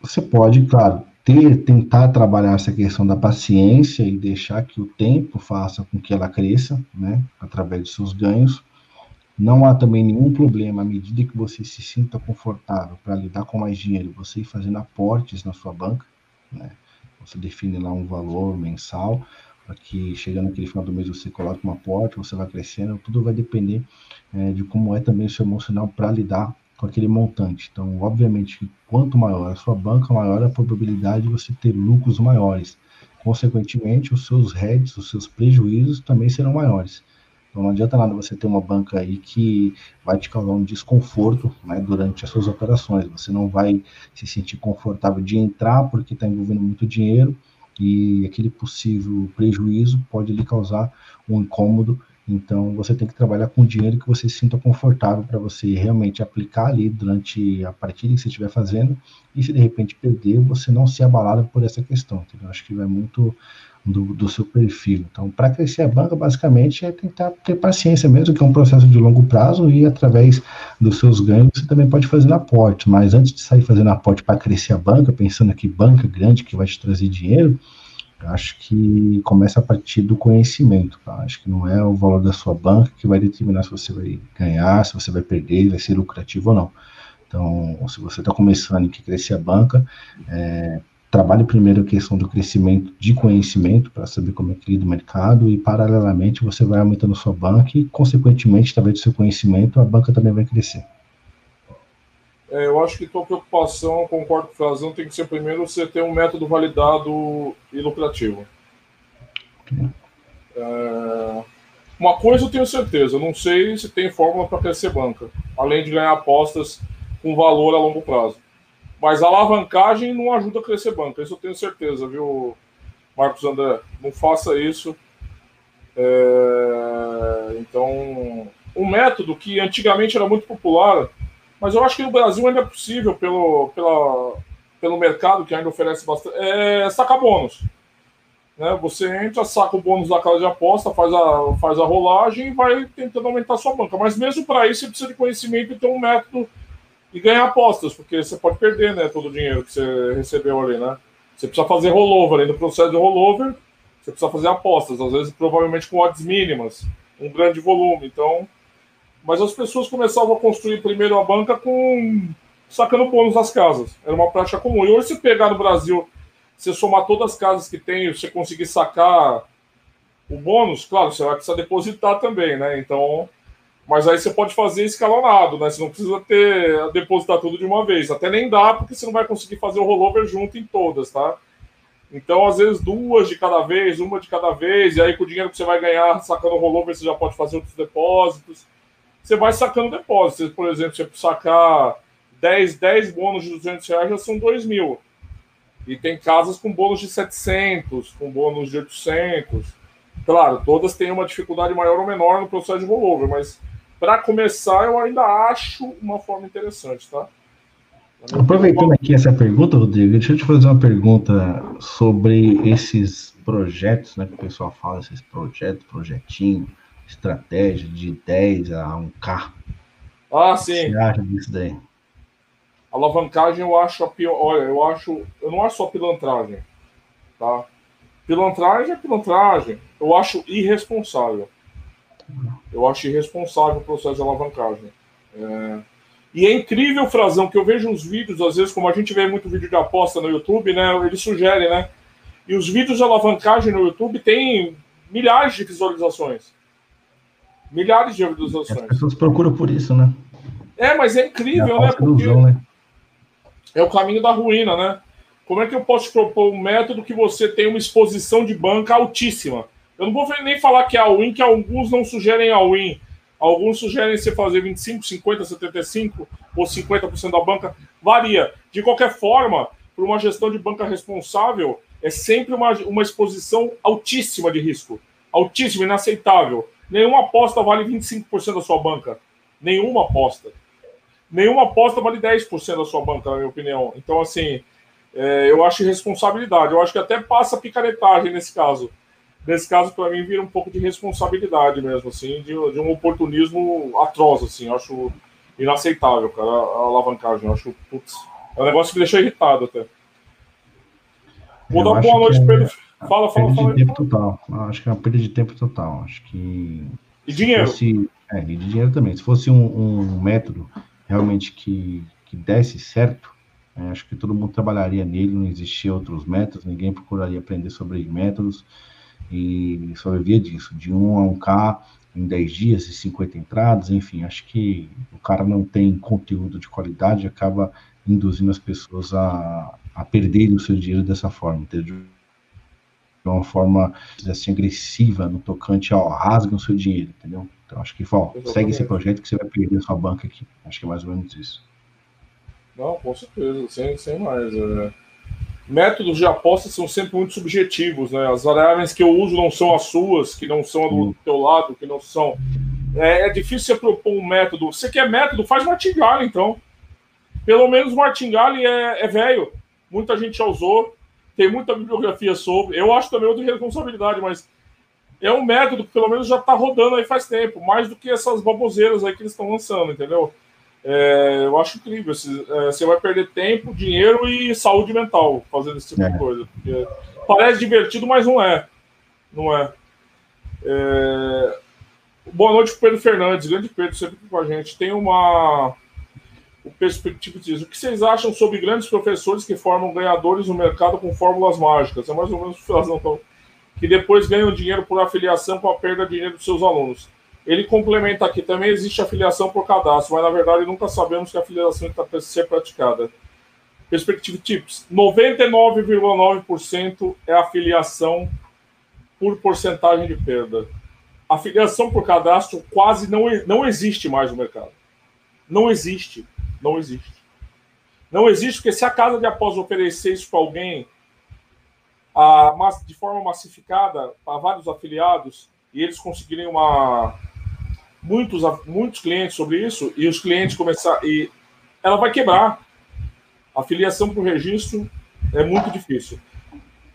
você pode, claro, ter, tentar trabalhar essa questão da paciência e deixar que o tempo faça com que ela cresça, né, através de seus ganhos. Não há também nenhum problema à medida que você se sinta confortável para lidar com mais dinheiro, você ir fazendo aportes na sua banca, né? Você define lá um valor mensal, que chegando naquele final do mês você coloque um aporte, você vai crescendo, tudo vai depender é, de como é também o seu emocional para lidar com aquele montante. Então, obviamente, quanto maior a sua banca, maior a probabilidade de você ter lucros maiores. Consequentemente, os seus heads, os seus prejuízos também serão maiores. Então não adianta nada você ter uma banca aí que vai te causar um desconforto né, durante as suas operações. Você não vai se sentir confortável de entrar porque está envolvendo muito dinheiro e aquele possível prejuízo pode lhe causar um incômodo. Então você tem que trabalhar com dinheiro que você se sinta confortável para você realmente aplicar ali durante a partida que você estiver fazendo. E se de repente perder, você não se abalar por essa questão. Entendeu? Acho que vai muito do, do seu perfil. Então, para crescer a banca, basicamente, é tentar ter paciência mesmo, que é um processo de longo prazo, e através dos seus ganhos você também pode fazer aporte. Mas antes de sair fazendo aporte para crescer a banca, pensando que banca grande que vai te trazer dinheiro, acho que começa a partir do conhecimento. Tá? Acho que não é o valor da sua banca que vai determinar se você vai ganhar, se você vai perder, vai ser lucrativo ou não. Então, se você está começando e quer crescer a banca, é, trabalhe primeiro a questão do crescimento de conhecimento para saber como é que lida o mercado e paralelamente você vai aumentando sua banca e consequentemente através do seu conhecimento a banca também vai crescer. É, eu acho que tua preocupação, concordo com o Frazão, tem que ser primeiro você ter um método validado e lucrativo. É, uma coisa eu tenho certeza, não sei se tem fórmula para crescer banca, além de ganhar apostas com valor a longo prazo. Mas a alavancagem não ajuda a crescer banca, isso eu tenho certeza, viu, Marcos André? Não faça isso. É... Então, um método que antigamente era muito popular, mas eu acho que no Brasil ainda é possível, pelo, pela, pelo mercado que ainda oferece bastante, é sacar bônus. Né? Você entra, saca o bônus da casa de aposta, faz a, faz a rolagem e vai tentando aumentar sua banca. Mas mesmo para isso, você precisa de conhecimento e ter um método e ganhar apostas, porque você pode perder né, todo o dinheiro que você recebeu ali, né? Você precisa fazer rollover, no processo de rollover, você precisa fazer apostas, às vezes provavelmente com odds mínimas, um grande volume. Então, mas as pessoas começavam a construir primeiro a banca com sacando bônus das casas. Era uma prática comum. E hoje, se pegar no Brasil, você somar todas as casas que tem, você conseguir sacar o bônus, claro, você vai precisar depositar também, né? Então, mas aí você pode fazer escalonado, né? Você não precisa ter depositar tudo de uma vez. Até nem dá, porque você não vai conseguir fazer o rollover junto em todas, tá? Então, às vezes, duas de cada vez, uma de cada vez, e aí com o dinheiro que você vai ganhar sacando o rollover, você já pode fazer outros depósitos. Você vai sacando depósitos. Por exemplo, você sacar 10, 10 bônus de 200 reais, já são 2 mil. E tem casas com bônus de 700, com bônus de 800. Claro, todas têm uma dificuldade maior ou menor no processo de rollover, mas para começar, eu ainda acho uma forma interessante, tá? Aproveitando aqui essa pergunta, Rodrigo, deixa eu te fazer uma pergunta sobre esses projetos, né? Que o pessoal fala, esses projetos, projetinho, estratégia de 10 a 1K. Ah, sim. O que você acha disso daí? Alavancagem eu acho a pior. Olha, eu acho. Eu não acho só pilantragem. Tá? Pilantragem é pilantragem. Eu acho irresponsável. Eu acho irresponsável o processo de alavancagem. É, E é incrível, Frazão, que eu vejo uns vídeos, às vezes, como a gente vê muito vídeo de aposta no YouTube, né? Ele sugere, né? E os vídeos de alavancagem no YouTube têm milhares de visualizações. Milhares de visualizações. As pessoas procuram por isso, né? É, mas é incrível, né? Porque né? é o caminho da ruína, né? Como é que eu posso propor um método que você tem uma exposição de banca altíssima? Eu não vou nem falar que é all-in, que alguns não sugerem all-in. Alguns sugerem você fazer 25, 50, 75 ou 50% da banca. Varia. De qualquer forma, para uma gestão de banca responsável, é sempre uma, uma exposição altíssima de risco. Altíssima, inaceitável. Nenhuma aposta vale 25% da sua banca. Nenhuma aposta. Nenhuma aposta vale 10% da sua banca, na minha opinião. Então, assim, é, eu acho responsabilidade. Eu acho que até passa picaretagem nesse caso. Nesse caso, para mim, vira um pouco de responsabilidade mesmo, assim, de, de um oportunismo atroz, assim. Eu acho inaceitável, cara, a, alavancagem. Eu acho, putz, é um negócio que me deixa irritado até. Vou dar boa noite, é Pedro. Fala, fala, fala. De tempo total. Acho que é uma perda de tempo total. Acho que. E dinheiro. Fosse, é, e de dinheiro também. Se fosse um, um método realmente que, que desse certo, é, acho que todo mundo trabalharia nele, não existia outros métodos, ninguém procuraria aprender sobre métodos e só vivia disso, de 1 a 1K em 10 dias e 50 entradas, enfim, acho que o cara não tem conteúdo de qualidade, acaba induzindo as pessoas a, a perderem o seu dinheiro dessa forma, entendeu? de uma forma assim, agressiva no tocante ao rasgam o seu dinheiro, entendeu? Então acho que ó, segue esse projeto que você vai perder a sua banca aqui. Acho que é mais ou menos isso. Não, com certeza, sem, sem mais. É... Métodos de aposta são sempre muito subjetivos, né? As variáveis que eu uso não são as suas, que não são do teu lado, que não são. É, é, difícil você propor um método. Você quer método? Faz martingale, então. Pelo menos martingale é, é velho. Muita gente já usou, tem muita bibliografia sobre. Eu acho também outra responsabilidade, mas é um método que pelo menos já está rodando aí faz tempo, mais do que essas baboseiras aí que eles estão lançando, entendeu? É, eu acho incrível. É, você vai perder tempo, dinheiro e saúde mental fazendo esse tipo é. de coisa. parece divertido, mas não é. Não é. é... Boa noite, Pedro Fernandes. Grande Pedro, sempre com a gente. Tem uma. O Perspectivo diz: o que vocês acham sobre grandes professores que formam ganhadores no mercado com fórmulas mágicas? É mais ou menos o que que depois ganham dinheiro por afiliação com a perda de dinheiro dos seus alunos. Ele complementa aqui, também existe afiliação por cadastro, mas na verdade nunca sabemos que a afiliação está a ser praticada. Perspective Tips: 99,9% é afiliação por porcentagem de perda. Afiliação por cadastro quase não, não existe mais no mercado. Não existe. Não existe. Não existe, porque se a casa de após oferecer isso para alguém a, de forma massificada para vários afiliados e eles conseguirem uma, muitos, muitos clientes sobre isso e os clientes começar e ela vai quebrar. A filiação para o registro é muito difícil.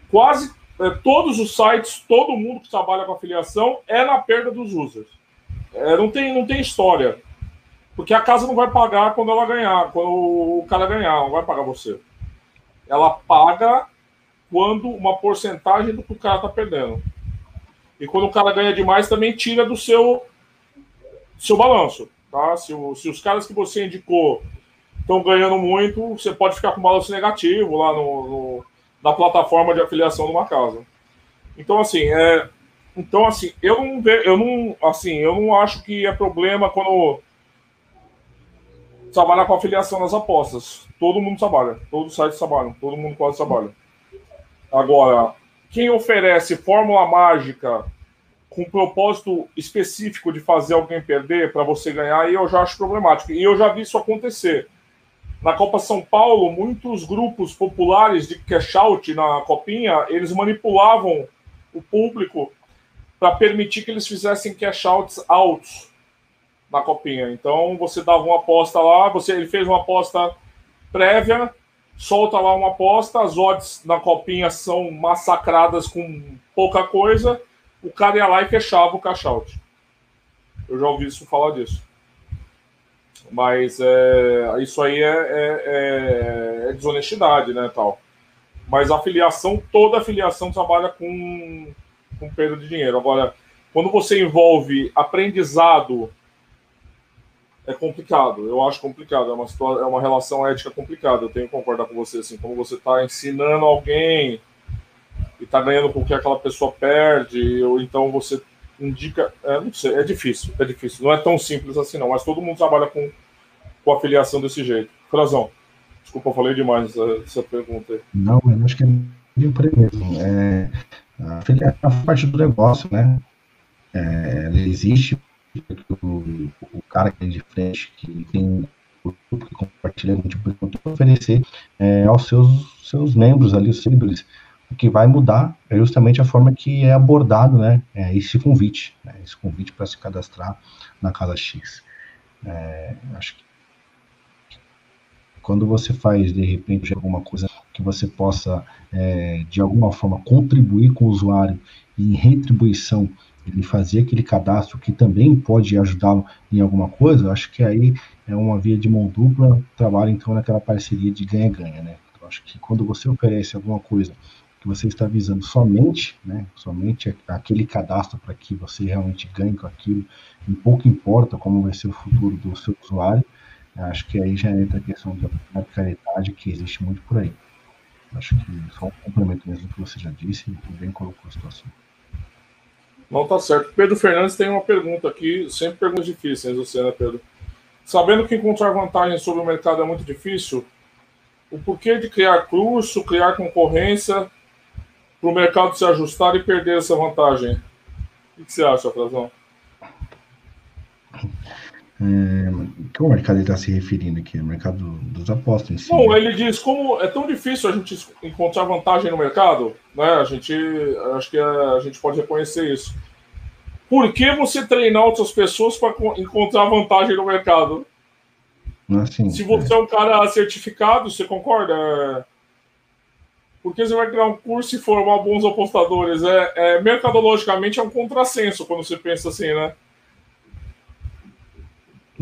Quase é, todos os sites, todo mundo que trabalha com afiliação é na perda dos users. É, não, tem, não tem história. Porque a casa não vai pagar quando ela ganhar, quando o cara ganhar, não vai pagar você. Ela paga quando uma porcentagem do que o cara está perdendo. E quando o cara ganha demais, também tira do seu seu balanço. Tá? Se, o, se os caras que você indicou estão ganhando muito, você pode ficar com balanço negativo lá no, no, na plataforma de afiliação de uma casa. Então, assim, é, então, assim, eu não, eu não, assim, eu não acho que é problema quando trabalhar com afiliação nas apostas. Todo mundo trabalha, todos os sites trabalham, todo mundo quase trabalha. Agora, quem oferece fórmula mágica com um propósito específico de fazer alguém perder para você ganhar, aí eu já acho problemático. E eu já vi isso acontecer. Na Copa São Paulo, muitos grupos populares de cash out na copinha, eles manipulavam o público para permitir que eles fizessem cash outs altos na copinha. Então você dava uma aposta lá, você ele fez uma aposta prévia, solta lá uma aposta, as odds na copinha são massacradas com pouca coisa, o cara ia lá e fechava o cash out. Eu já ouvi isso falar disso. Mas é, isso aí é, é, é, é desonestidade, né, tal. Mas a afiliação, toda afiliação trabalha com, com perda de dinheiro. Agora, quando você envolve aprendizado é complicado. Eu acho complicado. É uma, é uma relação ética complicada. Eu tenho que concordar com você. Assim, como você está ensinando alguém está ganhando com que aquela pessoa perde, ou então você indica. É, não sei, é difícil. É difícil. Não é tão simples assim, não. Mas todo mundo trabalha com, com afiliação desse jeito. Frazão, desculpa, eu falei demais essa, pergunta aí. Não, eu acho que é bem por aí mesmo. É, a afiliação é parte do negócio, né? É, ela existe o, o cara que é de frente, que tem o grupo que compartilha algum tipo de conteúdo, oferecer é, aos seus, seus membros ali, os seguidores. O que vai mudar é justamente a forma que é abordado né, é, esse convite, né, esse convite para se cadastrar na Casa X. É, acho que quando você faz, de repente, alguma coisa que você possa, é, de alguma forma, contribuir com o usuário em retribuição ele fazer aquele cadastro que também pode ajudá-lo em alguma coisa, acho que aí é uma via de mão dupla, trabalha então naquela parceria de ganha-ganha, né? Acho que quando você oferece alguma coisa você está visando somente, né, somente aquele cadastro para que você realmente ganhe com aquilo, e pouco importa como vai ser o futuro do seu usuário, acho que aí já entra a questão da caridade que existe muito por aí. Acho que só um complemento mesmo que você já disse e bem colocou a situação. Não tá certo. Pedro Fernandes tem uma pergunta aqui, sempre perguntas difíceis, você, né, Pedro? Sabendo que encontrar vantagem sobre o mercado é muito difícil, o porquê de criar curso, criar concorrência para o mercado se ajustar e perder essa vantagem? O que você acha, Frazão? É, que o mercado está se referindo aqui? O mercado dos apostas em si. Não, ele diz como é tão difícil a gente encontrar vantagem no mercado, né? A gente acho que a, a gente pode reconhecer isso. Por que você treinar outras pessoas para encontrar vantagem no mercado? Assim, Se você é. é um cara certificado, você concorda? Porque você vai criar um curso e formar bons apostadores. É, é, mercadologicamente é um contrassenso quando você pensa assim, né?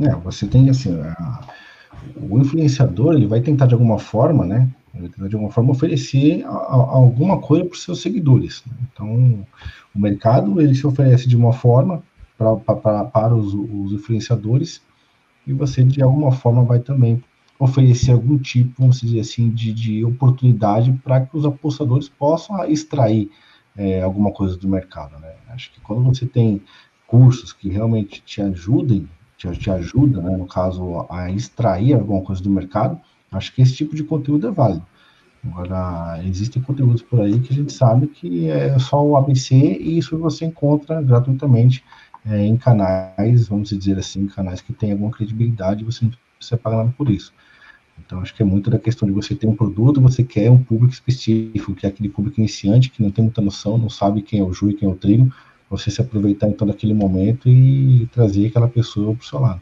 É, você tem assim, a, o influenciador ele vai tentar de alguma forma, né? Ele vai de alguma forma oferecer a, a, alguma coisa para os seus seguidores. Né? Então, o mercado ele se oferece de uma forma pra, pra, pra para os, os influenciadores e você de alguma forma vai também oferecer algum tipo, vamos dizer assim, de, de oportunidade para que os apostadores possam extrair é, alguma coisa do mercado. Né? Acho que quando você tem cursos que realmente te ajudem te, te ajuda, né, no caso, a extrair alguma coisa do mercado, acho que esse tipo de conteúdo é válido. Agora, existem conteúdos por aí que a gente sabe que é só o ABC e isso você encontra gratuitamente é, em canais, vamos dizer assim, canais que têm alguma credibilidade você não precisa pagar nada por isso. Então, acho que é muito da questão de você ter um produto, você quer um público específico, que é aquele público iniciante que não tem muita noção, não sabe quem é o Ju e quem é o trigo, você se aproveitar então daquele momento e trazer aquela pessoa para o seu lado.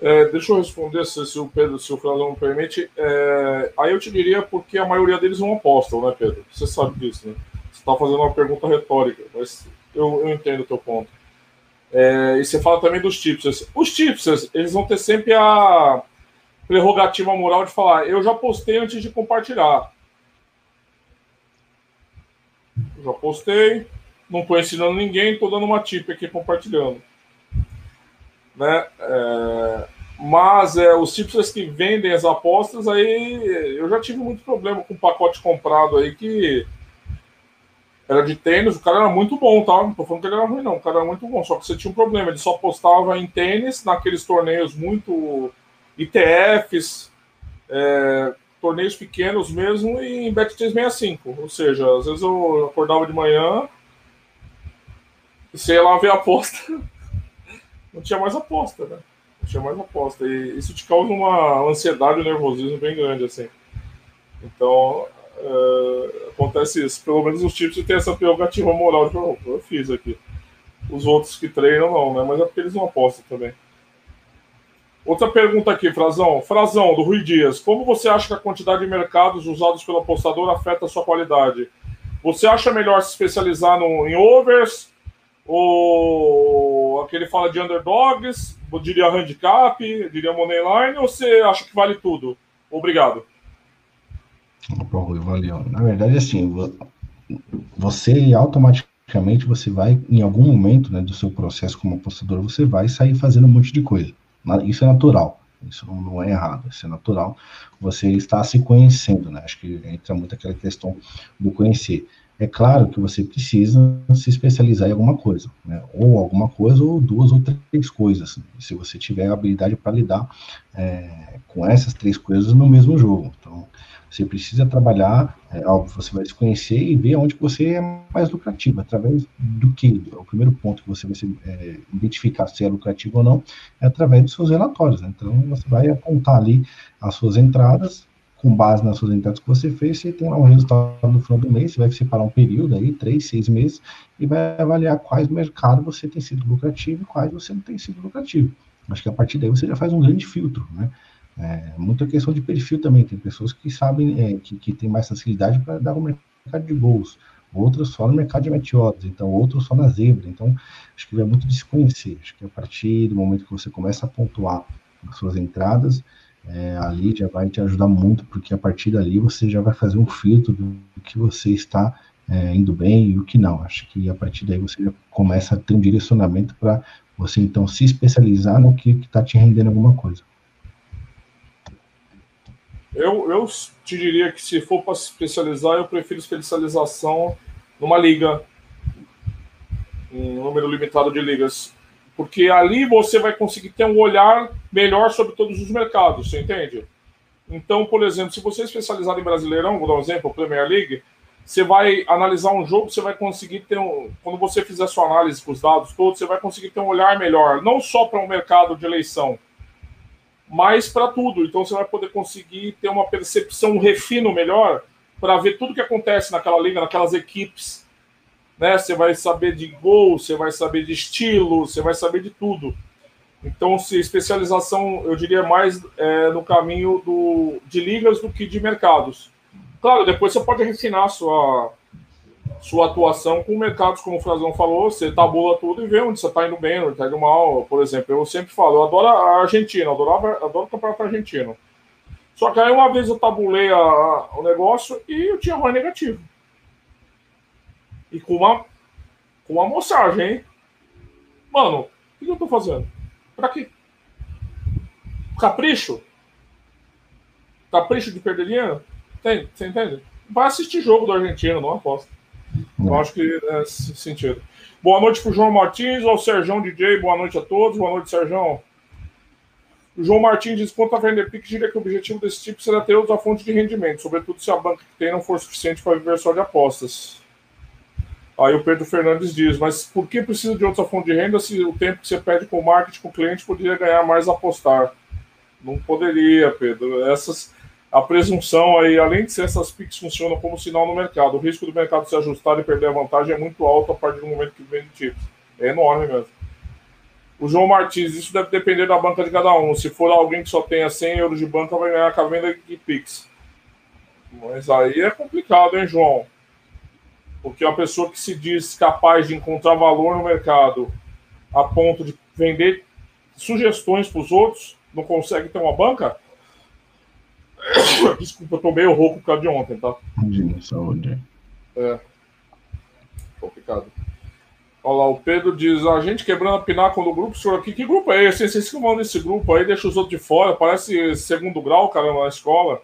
É, deixa eu responder se, se, o Pedro, se o Fernando permite. É, aí eu te diria porque a maioria deles não apostam, né, Pedro? Você sabe disso, né? Você está fazendo uma pergunta retórica, mas eu, eu entendo o teu ponto. É, e você fala também dos tipsters. Os tipsters, eles vão ter sempre a prerrogativa moral de falar: eu já postei antes de compartilhar. Já postei, não estou ensinando ninguém, estou dando uma tip aqui compartilhando. Né? É, mas é, os tipsters que vendem as apostas, aí eu já tive muito problema com um pacote comprado aí que era de tênis, o cara era muito bom, tá? Não tô falando que ele era ruim, não, o cara era muito bom, só que você tinha um problema, ele só postava em tênis, naqueles torneios muito ITFs, é, torneios pequenos mesmo, e em Bet365. Ou seja, às vezes eu acordava de manhã, você ia lá ver a aposta, não tinha mais aposta, né? Não tinha mais aposta. E isso te causa uma ansiedade e um nervosismo bem grande, assim. Então, é, acontece isso. Pelo menos os tipos têm essa prerrogativa moral de oh, eu fiz aqui. Os outros que treinam não, né? Mas é porque eles não apostam também. Outra pergunta aqui, Frazão. Frazão, do Rui Dias. Como você acha que a quantidade de mercados usados pelo apostador afeta a sua qualidade? Você acha melhor se especializar no, em overs, ou aquele fala de underdogs, eu diria handicap, eu diria moneyline, ou você acha que vale tudo? Obrigado. Rui, valeu. Na verdade, assim, você automaticamente você vai, em algum momento né, do seu processo como apostador, você vai sair fazendo um monte de coisa. Isso é natural. Isso não é errado, isso é natural. Você está se conhecendo, né? Acho que entra muito aquela questão do conhecer. É claro que você precisa se especializar em alguma coisa, né? ou alguma coisa, ou duas ou três coisas. Se você tiver a habilidade para lidar é, com essas três coisas no mesmo jogo. Então, você precisa trabalhar, é, você vai se conhecer e ver onde você é mais lucrativo, através do que? O primeiro ponto que você vai se, é, identificar se é lucrativo ou não é através dos seus relatórios. Né? Então, você vai apontar ali as suas entradas com base nas suas entradas que você fez, você tem lá um resultado no final do mês, você vai separar um período aí, três, seis meses, e vai avaliar quais mercados você tem sido lucrativo e quais você não tem sido lucrativo. Acho que a partir daí você já faz um grande filtro, né? É, muita questão de perfil também, tem pessoas que sabem, é, que, que tem mais facilidade para dar o mercado de gols, outros só no mercado de meteoros, então outros só na zebra, então acho que vai muito de se conhecer, acho que a partir do momento que você começa a pontuar as suas entradas, é, ali já vai te ajudar muito, porque a partir dali você já vai fazer um filtro do que você está é, indo bem e o que não. Acho que a partir daí você já começa a ter um direcionamento para você então se especializar no que está te rendendo alguma coisa. Eu, eu te diria que se for para se especializar, eu prefiro especialização numa liga, um número limitado de ligas porque ali você vai conseguir ter um olhar melhor sobre todos os mercados, você entende? Então, por exemplo, se você é especializado em Brasileirão, vou dar um exemplo, Premier League, você vai analisar um jogo, você vai conseguir ter um. Quando você fizer sua análise com os dados todos, você vai conseguir ter um olhar melhor, não só para um mercado de eleição, mas para tudo. Então você vai poder conseguir ter uma percepção, um refino melhor para ver tudo que acontece naquela liga, naquelas equipes né? Você vai saber de gol, você vai saber de estilo, você vai saber de tudo. Então, se especialização, eu diria mais é, no caminho do, de ligas do que de mercados. Claro, depois você pode refinar a sua, sua atuação com mercados, como o Frazão falou, você tabula tudo e vê onde você está indo bem, onde está indo mal. Por exemplo, eu sempre falo, eu adoro a Argentina, adoro, adoro o campeonato argentino. Só que aí uma vez eu tabulei a, o negócio e eu tinha mais negativo. E com uma, com uma moçagem, hein? Mano, o que eu tô fazendo? Pra quê? Capricho? Capricho de perder dinheiro? Tem, você entende? Vai assistir jogo do Argentina, não aposta. Eu acho que é esse sentido. Boa noite pro João Martins, ao Serjão DJ, boa noite a todos. Boa noite, Serjão. O João Martins diz: quanto vender PIC, diria que o objetivo desse tipo será ter outra fonte de rendimento, sobretudo se a banca que tem não for suficiente para viver só de apostas. Aí o Pedro Fernandes diz, mas por que precisa de outra fonte de renda se o tempo que você pede com o marketing com o cliente poderia ganhar mais apostar? Não poderia, Pedro. Essas, a presunção aí, além de ser essas PICs funcionam como sinal no mercado, o risco do mercado se ajustar e perder a vantagem é muito alto a partir do momento que vende títulos. É enorme mesmo. O João Martins, isso deve depender da banca de cada um. Se for alguém que só tenha 100 euros de banca, vai ganhar com a venda de PIX. Mas aí é complicado, hein, João? Porque a pessoa que se diz capaz de encontrar valor no mercado a ponto de vender sugestões para os outros, não consegue ter uma banca? Desculpa, eu tô meio rouco por causa de ontem, tá? Imagina, saúde. É. Complicado. Olha lá, o Pedro diz: a gente quebrando a pinácula do grupo, senhor aqui. Que grupo é esse? Vocês que mandam esse grupo aí, deixa os outros de fora. Parece segundo grau, caramba, na escola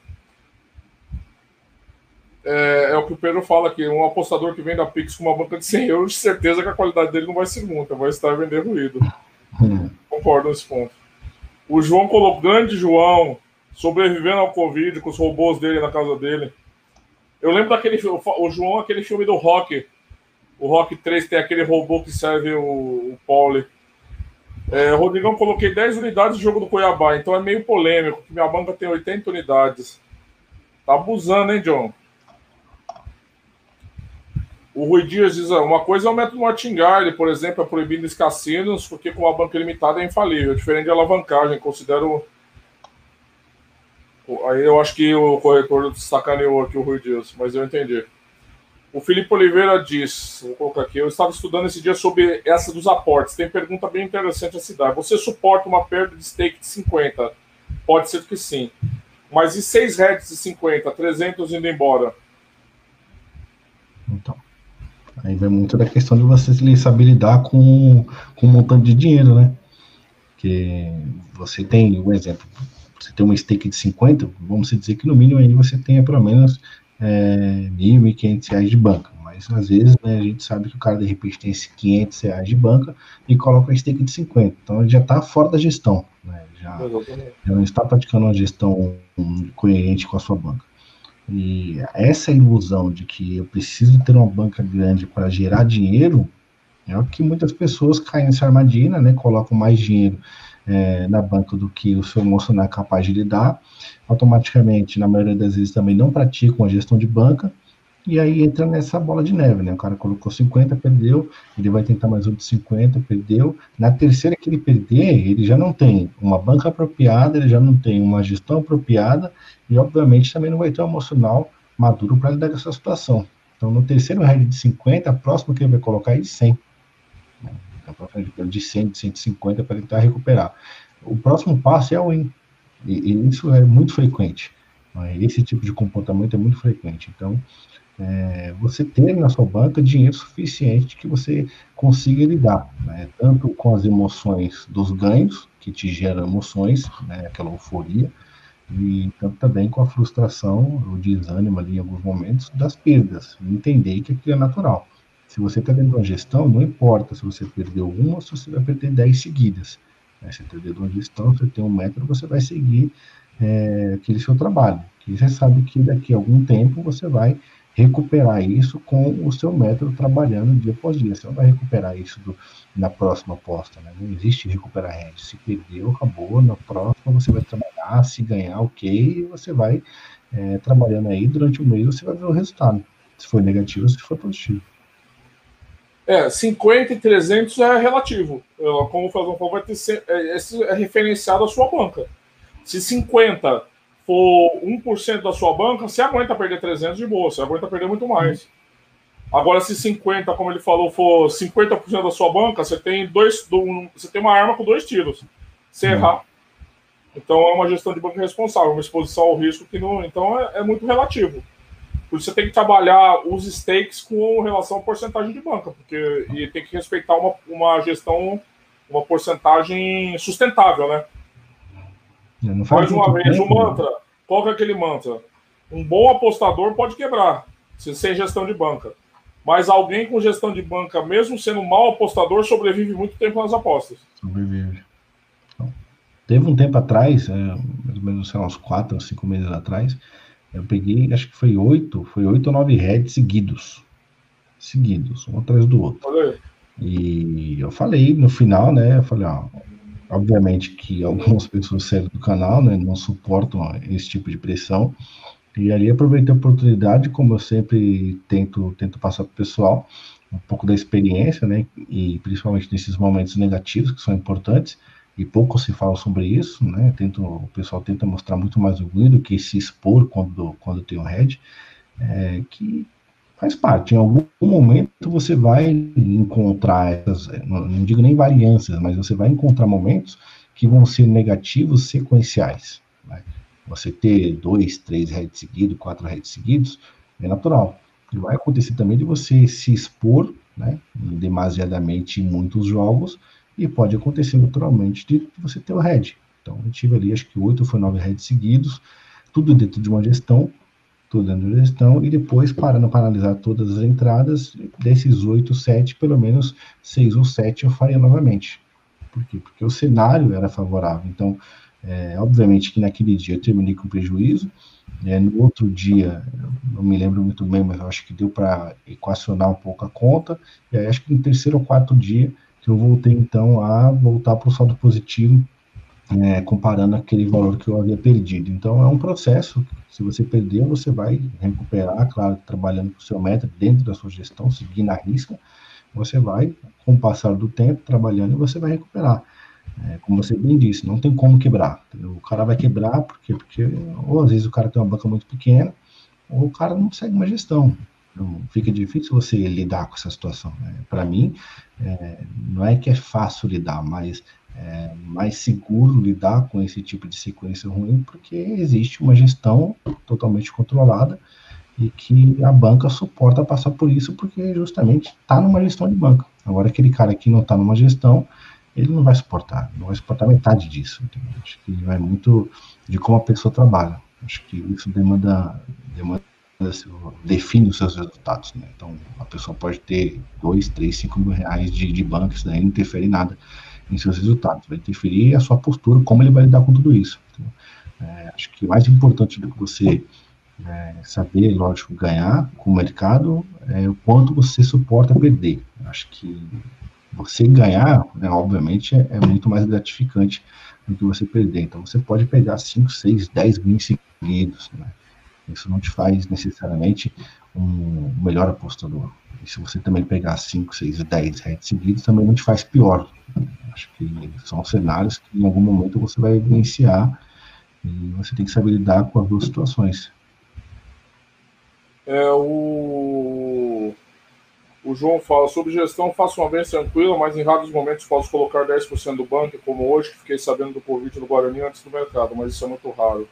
é, é, o que o Pedro fala aqui, um apostador que vende a Pix com uma banca de 100 euros, de certeza que a qualidade dele não vai ser muita, vai estar vender ruído. Hum. Concordo nesse ponto. O João colocou, grande João, sobrevivendo ao Covid, com os robôs dele na casa dele. Eu lembro daquele o João, aquele filme do Rock, o Rock 3 tem aquele robô que serve o, o Pauli. É, Rodrigão, coloquei 10 unidades de jogo do Cuiabá, então é meio polêmico, que minha banca tem 80 unidades. Tá abusando, hein, John? O Rui Dias diz: ah, uma coisa é o método Martingale, por exemplo, é proibindo os cassinos, porque com a banca limitada é infalível, diferente de alavancagem, considero. Aí eu acho que o corretor sacaneou aqui o Rui Dias, mas eu entendi. O Felipe Oliveira diz: vou colocar aqui, eu estava estudando esse dia sobre essa dos aportes. Tem pergunta bem interessante a se dar. Você suporta uma perda de stake de 50? Pode ser que sim. Mas e 6 heads de 50, 300 indo embora? Então. Aí vai muito da questão de você saber lidar com, com um montante de dinheiro, né? Porque você tem, um exemplo, você tem uma stake de 50, vamos dizer que no mínimo aí você tenha pelo menos é, R$ 1.500 de banca. Mas às vezes né, a gente sabe que o cara de repente tem esses 500 reais de banca e coloca a stake de 50. Então ele já está fora da gestão. Né, já, já não está praticando uma gestão coerente com a sua banca. E essa ilusão de que eu preciso ter uma banca grande para gerar dinheiro é o que muitas pessoas caem nessa armadilha, né? Colocam mais dinheiro é, na banca do que o seu emocional é capaz de lidar. Automaticamente, na maioria das vezes, também não praticam a gestão de banca. E aí entra nessa bola de neve, né? O cara colocou 50, perdeu, ele vai tentar mais outro 50, perdeu. Na terceira que ele perder, ele já não tem uma banca apropriada, ele já não tem uma gestão apropriada, e obviamente também não vai ter um emocional maduro para lidar com essa situação. Então, no terceiro head de 50, a próxima que ele vai colocar é de 100 de 100, de 150 para tentar recuperar. O próximo passo é o win. E, e isso é muito frequente. Né? Esse tipo de comportamento é muito frequente. Então, é, você ter na sua banca dinheiro suficiente que você consiga lidar, né? tanto com as emoções dos ganhos, que te geram emoções, né? aquela euforia, e tanto também com a frustração, o desânimo ali em alguns momentos das perdas, entender que aquilo é natural. Se você está dentro de uma gestão, não importa se você perdeu uma ou se você vai perder dez seguidas. Né? Você está dentro de uma gestão, você tem um método, você vai seguir é, aquele seu trabalho. Que você sabe que daqui a algum tempo você vai recuperar isso com o seu método trabalhando dia após dia. Você não vai recuperar isso do, na próxima aposta. Né? Não existe recuperar rede. Se perdeu, acabou. Na próxima você vai trabalhar, se ganhar, ok, você vai é, trabalhando aí durante o mês, você vai ver o resultado. Se foi negativo, se for positivo. É, 50 e 300 é relativo. Como o Fazão falou, vai ter é, esse é referenciado à sua banca. Se 50 for 1% da sua banca, você aguenta perder 300 de boa, você aguenta perder muito mais. Agora, se 50, como ele falou, for 50% da sua banca, você tem dois, você tem uma arma com dois tiros. Se errar. Então é uma gestão de banca responsável, uma exposição ao risco que não. Então é, é muito relativo. Por isso você tem que trabalhar os stakes com relação à porcentagem de banca, porque e tem que respeitar uma, uma gestão, uma porcentagem sustentável, né? Mais uma vez, o mantra. Qual é aquele mantra? Um bom apostador pode quebrar, se sem gestão de banca. Mas alguém com gestão de banca, mesmo sendo um mau apostador, sobrevive muito tempo nas apostas. Sobrevive. Então, teve um tempo atrás, é, mais ou menos sei lá, uns quatro ou cinco meses atrás, eu peguei, acho que foi oito, foi oito ou nove heads seguidos. Seguidos, um atrás do outro. E eu falei no final, né? Eu falei, ó, obviamente que algumas pessoas saíram do canal, né? Não suportam esse tipo de pressão. E ali aproveitei a oportunidade, como eu sempre tento, tento passar para o pessoal, um pouco da experiência, né? E principalmente nesses momentos negativos que são importantes e pouco se fala sobre isso, né? Tento, o pessoal tenta mostrar muito mais orgulho do que se expor quando, quando tem um head, é, que faz parte. Em algum momento você vai encontrar essas, não, não digo nem variâncias, mas você vai encontrar momentos que vão ser negativos sequenciais. Né? Você ter dois, três heads seguidos, quatro heads seguidos, é natural. E vai acontecer também de você se expor, né, demasiadamente em muitos jogos, e pode acontecer naturalmente de você ter o head. Então, eu tive ali, acho que oito ou nove heads seguidos, tudo dentro de uma gestão, tudo dentro de uma gestão, e depois, parando para analisar todas as entradas, desses oito, sete, pelo menos seis ou sete eu faria novamente. Por quê? Porque o cenário era favorável. Então, é, obviamente que naquele dia eu terminei com prejuízo, é, no outro dia, não me lembro muito bem, mas acho que deu para equacionar um pouco a conta, e aí acho que no terceiro ou quarto dia que eu voltei então a voltar para o saldo positivo, é, comparando aquele valor que eu havia perdido. Então é um processo. Se você perdeu, você vai recuperar, claro, trabalhando com o seu método dentro da sua gestão, seguindo a risca, você vai, com o passar do tempo, trabalhando você vai recuperar. É, como você bem disse, não tem como quebrar. Entendeu? O cara vai quebrar porque, porque ou às vezes o cara tem uma banca muito pequena, ou o cara não segue uma gestão. Fica difícil você lidar com essa situação. Né? Para mim, é, não é que é fácil lidar, mas é mais seguro lidar com esse tipo de sequência ruim, porque existe uma gestão totalmente controlada e que a banca suporta passar por isso, porque justamente está numa gestão de banca. Agora, aquele cara que não está numa gestão, ele não vai suportar, não vai suportar metade disso. Entendeu? Acho que vai muito de como a pessoa trabalha. Acho que isso demanda, demanda define os seus resultados. Né? Então, a pessoa pode ter 2, 3, 5 mil reais de, de banco, isso daí não interfere em nada em seus resultados. Vai interferir a sua postura, como ele vai lidar com tudo isso. Então, é, acho que o mais importante do que você é, saber, lógico, ganhar com o mercado é o quanto você suporta perder. Acho que você ganhar, né, obviamente, é, é, muito mais gratificante do que você perder. Então, você pode pegar 5, 6, 10 mil seguidos. Né? Isso não te faz necessariamente um melhor apostador. E se você também pegar 5, 6, 10 heads seguidos, também não te faz pior. Acho que são cenários que em algum momento você vai vivenciar e você tem que saber lidar com as duas situações. É, o... o João fala sobre gestão, faço uma vez tranquila, mas em raros momentos posso colocar 10% do banco, como hoje, que fiquei sabendo do convite do Guarani antes do mercado, mas isso é muito raro.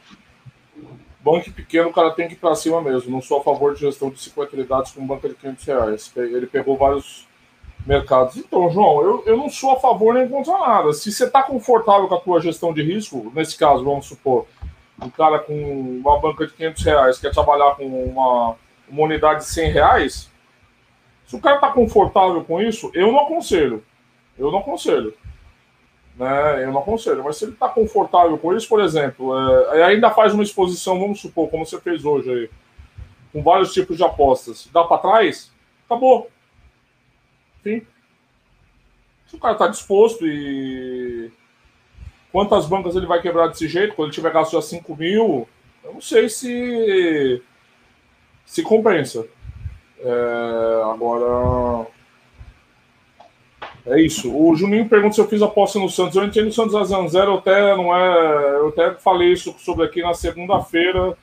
Banco pequeno, o cara tem que ir para cima mesmo. Não sou a favor de gestão de 50 unidades com banca de 500 reais. Ele pegou vários mercados. Então, João, eu, eu não sou a favor nem contra nada. Se você está confortável com a tua gestão de risco, nesse caso, vamos supor, um cara com uma banca de 500 reais quer trabalhar com uma, uma unidade de 100 reais, se o cara está confortável com isso, eu não aconselho. Eu não aconselho. Né? Eu não aconselho. Mas se ele está confortável com isso, por exemplo, é, ainda faz uma exposição, vamos supor, como você fez hoje aí, com vários tipos de apostas. Dá para trás? Acabou. Enfim. Se o cara está disposto e Quantas bancas ele vai quebrar desse jeito? Quando ele tiver gasto já 5 mil, eu não sei se se compensa. É, agora. É isso. O Juninho pergunta se eu fiz aposta no Santos. Eu entendo o Santos a 0x0, eu até não é. Eu até falei isso sobre aqui na segunda-feira.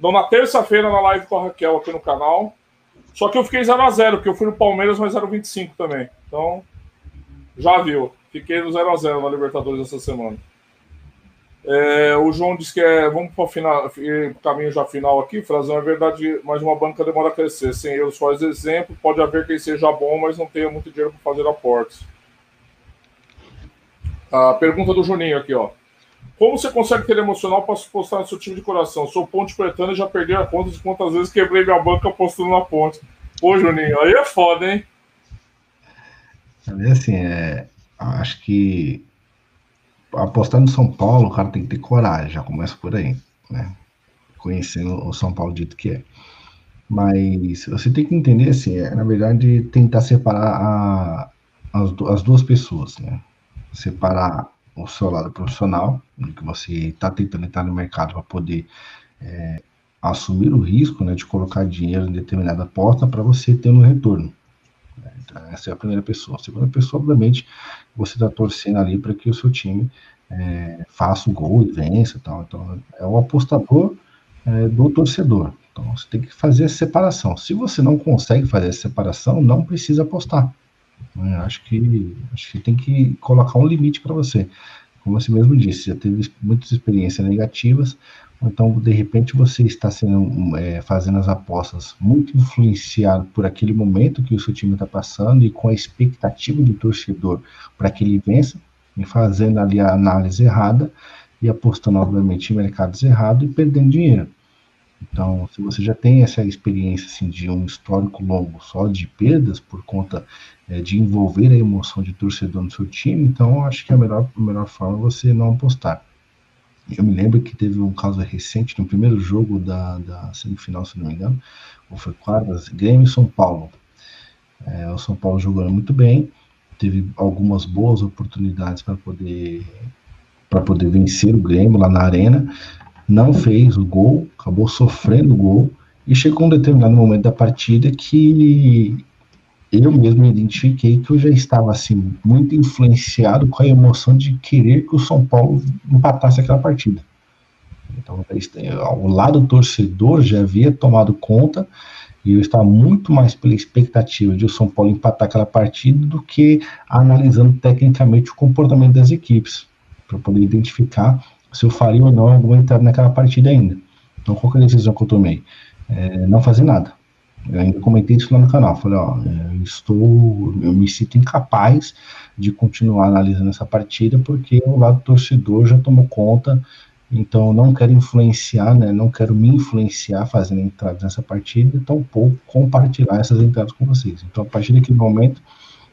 Não, na terça-feira na live com a Raquel aqui no canal. Só que eu fiquei 0x0, porque eu fui no Palmeiras, mas era 25 também. Então, já viu. Fiquei no 0x0 na Libertadores essa semana. É, o João disse que é. Vamos para o caminho já final aqui. Frazão, é verdade, mas uma banca demora a crescer. 100 euros faz exemplo. Pode haver quem seja bom, mas não tenha muito dinheiro para fazer aportes. A pergunta do Juninho aqui, ó. Como você consegue ter emocional para postar no seu time de coração? Sou ponte pretana e já perdi a conta de quantas vezes quebrei minha banca postando na ponte. Pô, Juninho, aí é foda, hein? É assim, é, acho que apostar no São Paulo, o cara tem que ter coragem, já começa por aí, né? Conhecendo o São Paulo dito que é. Mas você tem que entender, assim, é, na verdade, tentar separar a, as, as duas pessoas, né? Separar o seu lado profissional, que você está tentando entrar no mercado para poder é, assumir o risco né, de colocar dinheiro em determinada aposta para você ter um retorno. Então, essa é a primeira pessoa. A segunda pessoa, obviamente, você está torcendo ali para que o seu time é, faça o gol e vença. Tal. Então, é o apostador é, do torcedor. Então, você tem que fazer essa separação. Se você não consegue fazer essa separação, não precisa apostar. Né? Acho, que, acho que tem que colocar um limite para você. Como você mesmo disse, já teve muitas experiências negativas, então, de repente, você está sendo, é, fazendo as apostas muito influenciado por aquele momento que o seu time está passando e com a expectativa do torcedor para que ele vença, e fazendo ali a análise errada e apostando, obviamente, em mercados errados e perdendo dinheiro. Então, se você já tem essa experiência assim, de um histórico longo só de perdas por conta é, de envolver a emoção de torcedor no seu time, então acho que a melhor, a melhor forma é você não apostar. Eu me lembro que teve um caso recente no primeiro jogo da, da semifinal, se não me engano, ou foi quadras, Grêmio e São Paulo. É, o São Paulo jogando muito bem, teve algumas boas oportunidades para poder para poder vencer o Grêmio lá na arena, não fez o gol, acabou sofrendo o gol e chegou um determinado momento da partida que eu mesmo me identifiquei que eu já estava assim muito influenciado com a emoção de querer que o São Paulo empatasse aquela partida. Então, o lado torcedor já havia tomado conta e eu estava muito mais pela expectativa de o São Paulo empatar aquela partida do que analisando tecnicamente o comportamento das equipes, para poder identificar se eu faria ou não alguma entrada naquela partida ainda. Então, qual é a decisão que eu tomei? É, não fazer nada. Eu ainda comentei isso lá no canal. Falei, ó, é, estou, eu me sinto incapaz de continuar analisando essa partida porque o lado torcedor já tomou conta. Então, não quero influenciar, né? Não quero me influenciar fazendo entradas nessa partida, tampouco compartilhar essas entradas com vocês. Então, a partir daquele momento,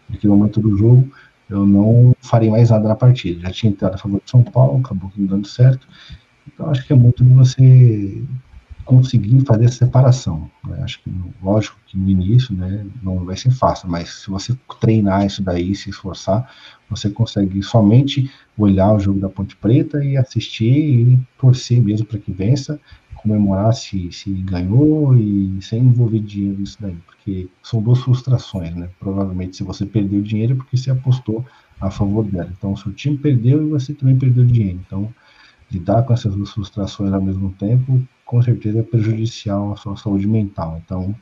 daquele momento do jogo, eu não farei mais nada na partida. Já tinha entrado a favor de São Paulo, acabou não dando certo. Então, acho que é muito de você conseguir fazer essa separação. Né? Acho que, lógico que no início né, não vai ser fácil, mas se você treinar isso daí, se esforçar, você consegue somente olhar o jogo da Ponte Preta e assistir e torcer mesmo para que vença, comemorar se, se ganhou e sem envolver dinheiro nisso daí, porque são duas frustrações, né? Provavelmente se você perdeu dinheiro é porque você apostou a favor dela. Então, o seu time perdeu e você também perdeu dinheiro. Então, lidar com essas duas frustrações ao mesmo tempo com certeza é prejudicial à sua saúde mental. Então,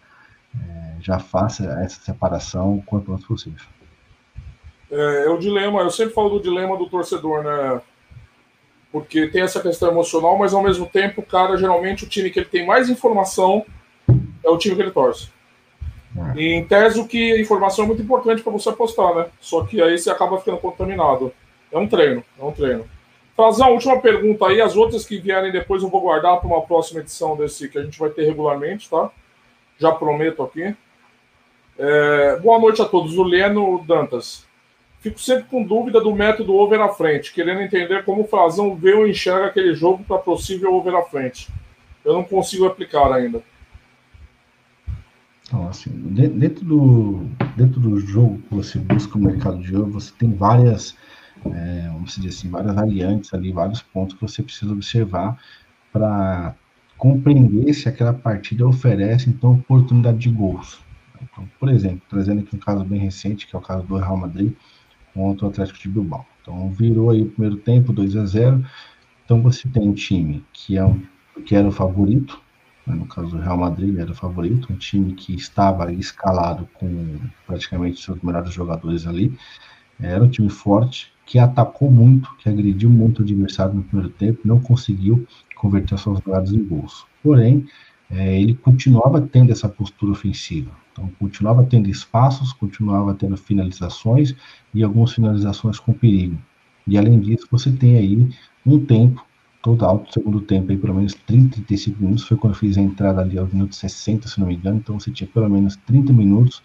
é, já faça essa separação o quanto antes possível. É, é, o dilema, eu sempre falo do dilema do torcedor, né? Porque tem essa questão emocional, mas ao mesmo tempo, cara, geralmente o time que ele tem mais informação é o time que ele torce. É. E em tese, o que a informação é muito importante para você apostar, né? Só que aí você acaba ficando contaminado. É um treino, é um treino. Fazer uma última pergunta aí, as outras que vierem depois eu vou guardar para uma próxima edição desse que a gente vai ter regularmente, tá? Já prometo aqui. É, boa noite a todos. O Leno Dantas. Fico sempre com dúvida do método over à frente, querendo entender como o Frazão vê ou enxerga aquele jogo para possível over à frente. Eu não consigo aplicar ainda. Então, assim, dentro do, dentro do jogo que você busca o mercado de ouro, você tem várias é, vamos dizer assim, várias variantes ali, vários pontos que você precisa observar para compreender se aquela partida oferece, então, oportunidade de gols. Então, por exemplo, trazendo aqui um caso bem recente, que é o caso do Real Madrid contra o Atlético de Bilbao. Então, virou aí o primeiro tempo, 2 a 0 Então, você tem um time que, é um, que era o favorito, né, no caso do Real Madrid, era o favorito, um time que estava escalado com praticamente seus melhores jogadores ali, era um time forte, que atacou muito, que agrediu muito o adversário no primeiro tempo, não conseguiu converter suas jogadas em gols. Porém, é, ele continuava tendo essa postura ofensiva. Então, continuava tendo espaços, continuava tendo finalizações e algumas finalizações com perigo. E além disso, você tem aí um tempo total do segundo tempo, aí pelo menos 30, 35 minutos, foi quando eu fiz a entrada ali aos minutos 60, se não me engano, então você tinha pelo menos 30 minutos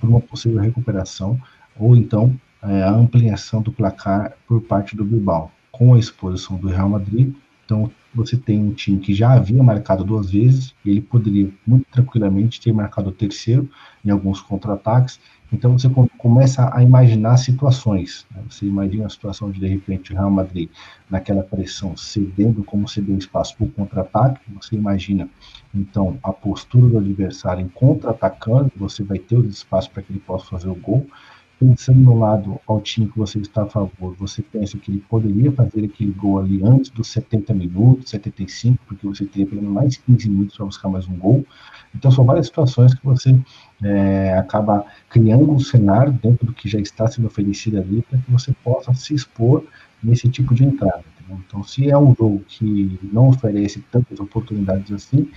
para uma possível recuperação, ou então é, a ampliação do placar por parte do Bilbao, com a exposição do Real Madrid. Então, você tem um time que já havia marcado duas vezes, ele poderia muito tranquilamente ter marcado o terceiro em alguns contra-ataques. Então, você começa a imaginar situações. Né? Você imagina a situação de, de repente, o Real Madrid naquela pressão, cedendo como cedeu espaço para o contra-ataque. Você imagina, então, a postura do adversário em contra-atacando, você vai ter o espaço para que ele possa fazer o gol pensando no lado ao time que você está a favor, você pensa que ele poderia fazer aquele gol ali antes dos 70 minutos, 75, porque você teria pelo menos mais 15 minutos para buscar mais um gol. Então são várias situações que você é, acaba criando um cenário dentro do que já está sendo oferecido ali para que você possa se expor nesse tipo de entrada. Entendeu? Então se é um jogo que não oferece tantas oportunidades assim,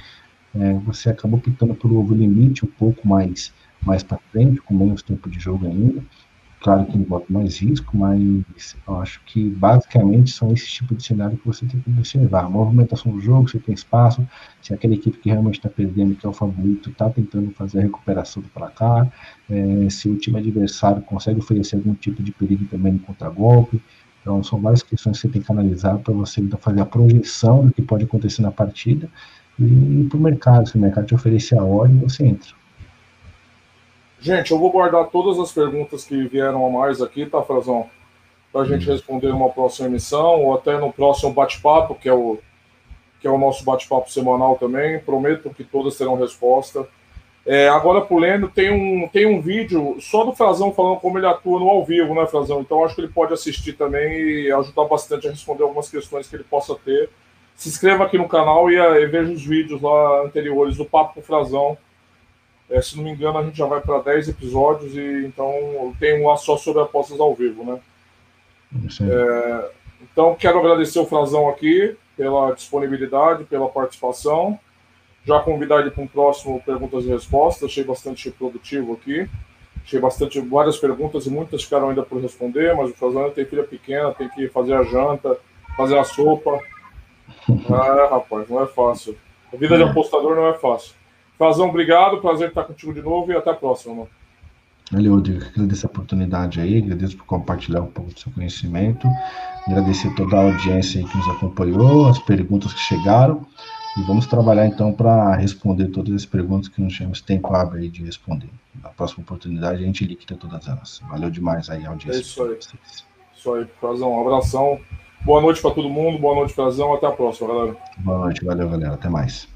é, você acaba optando por um limite um pouco mais mais para frente, com menos tempo de jogo ainda. Claro que envolve mais risco, mas eu acho que basicamente são esse tipo de cenário que você tem que observar. A movimentação do jogo, se tem espaço, se aquela equipe que realmente está perdendo, que é o favorito, está tentando fazer a recuperação do placar, é, se o time adversário consegue oferecer algum tipo de perigo também no contragolpe. Então, são várias questões que você tem que analisar para você então, fazer a projeção do que pode acontecer na partida e para o mercado. Se o mercado te oferecer a ordem, você entra. Gente, eu vou guardar todas as perguntas que vieram a mais aqui, tá, Frazão? Para a gente uhum. responder numa próxima emissão ou até no próximo bate-papo, que é o que é o nosso bate-papo semanal também. Prometo que todas terão resposta. É, agora, Pulendo, tem um, tem um vídeo só do Frazão falando como ele atua no ao vivo, né, Frazão? Então acho que ele pode assistir também e ajudar bastante a responder algumas questões que ele possa ter. Se inscreva aqui no canal e, e veja os vídeos lá anteriores do Papo com o Frazão é, se não me engano, a gente já vai para 10 episódios e então tem um lá só sobre apostas ao vivo, né? É, então, quero agradecer o Frazão aqui pela disponibilidade, pela participação. Já convidar ele para um próximo Perguntas e Respostas, achei bastante produtivo aqui. Tinha bastante, várias perguntas e muitas ficaram ainda por responder, mas o Frazão tem filha pequena, tem que fazer a janta, fazer a sopa. É, rapaz, não é fácil. A vida de apostador não é fácil. Frazão, obrigado, prazer estar contigo de novo e até a próxima, mano. Valeu, Rodrigo. Agradeço a oportunidade aí, agradeço por compartilhar um pouco do seu conhecimento, agradecer toda a audiência que nos acompanhou, as perguntas que chegaram, e vamos trabalhar então para responder todas as perguntas que não tivemos tempo hábil de responder. Na próxima oportunidade a gente liquida todas elas. Valeu demais aí a audiência. É isso aí. Isso aí, Frazão. Um abração. Boa noite para todo mundo, boa noite, Frazão. Até a próxima, galera. Boa noite, valeu, galera. Até mais.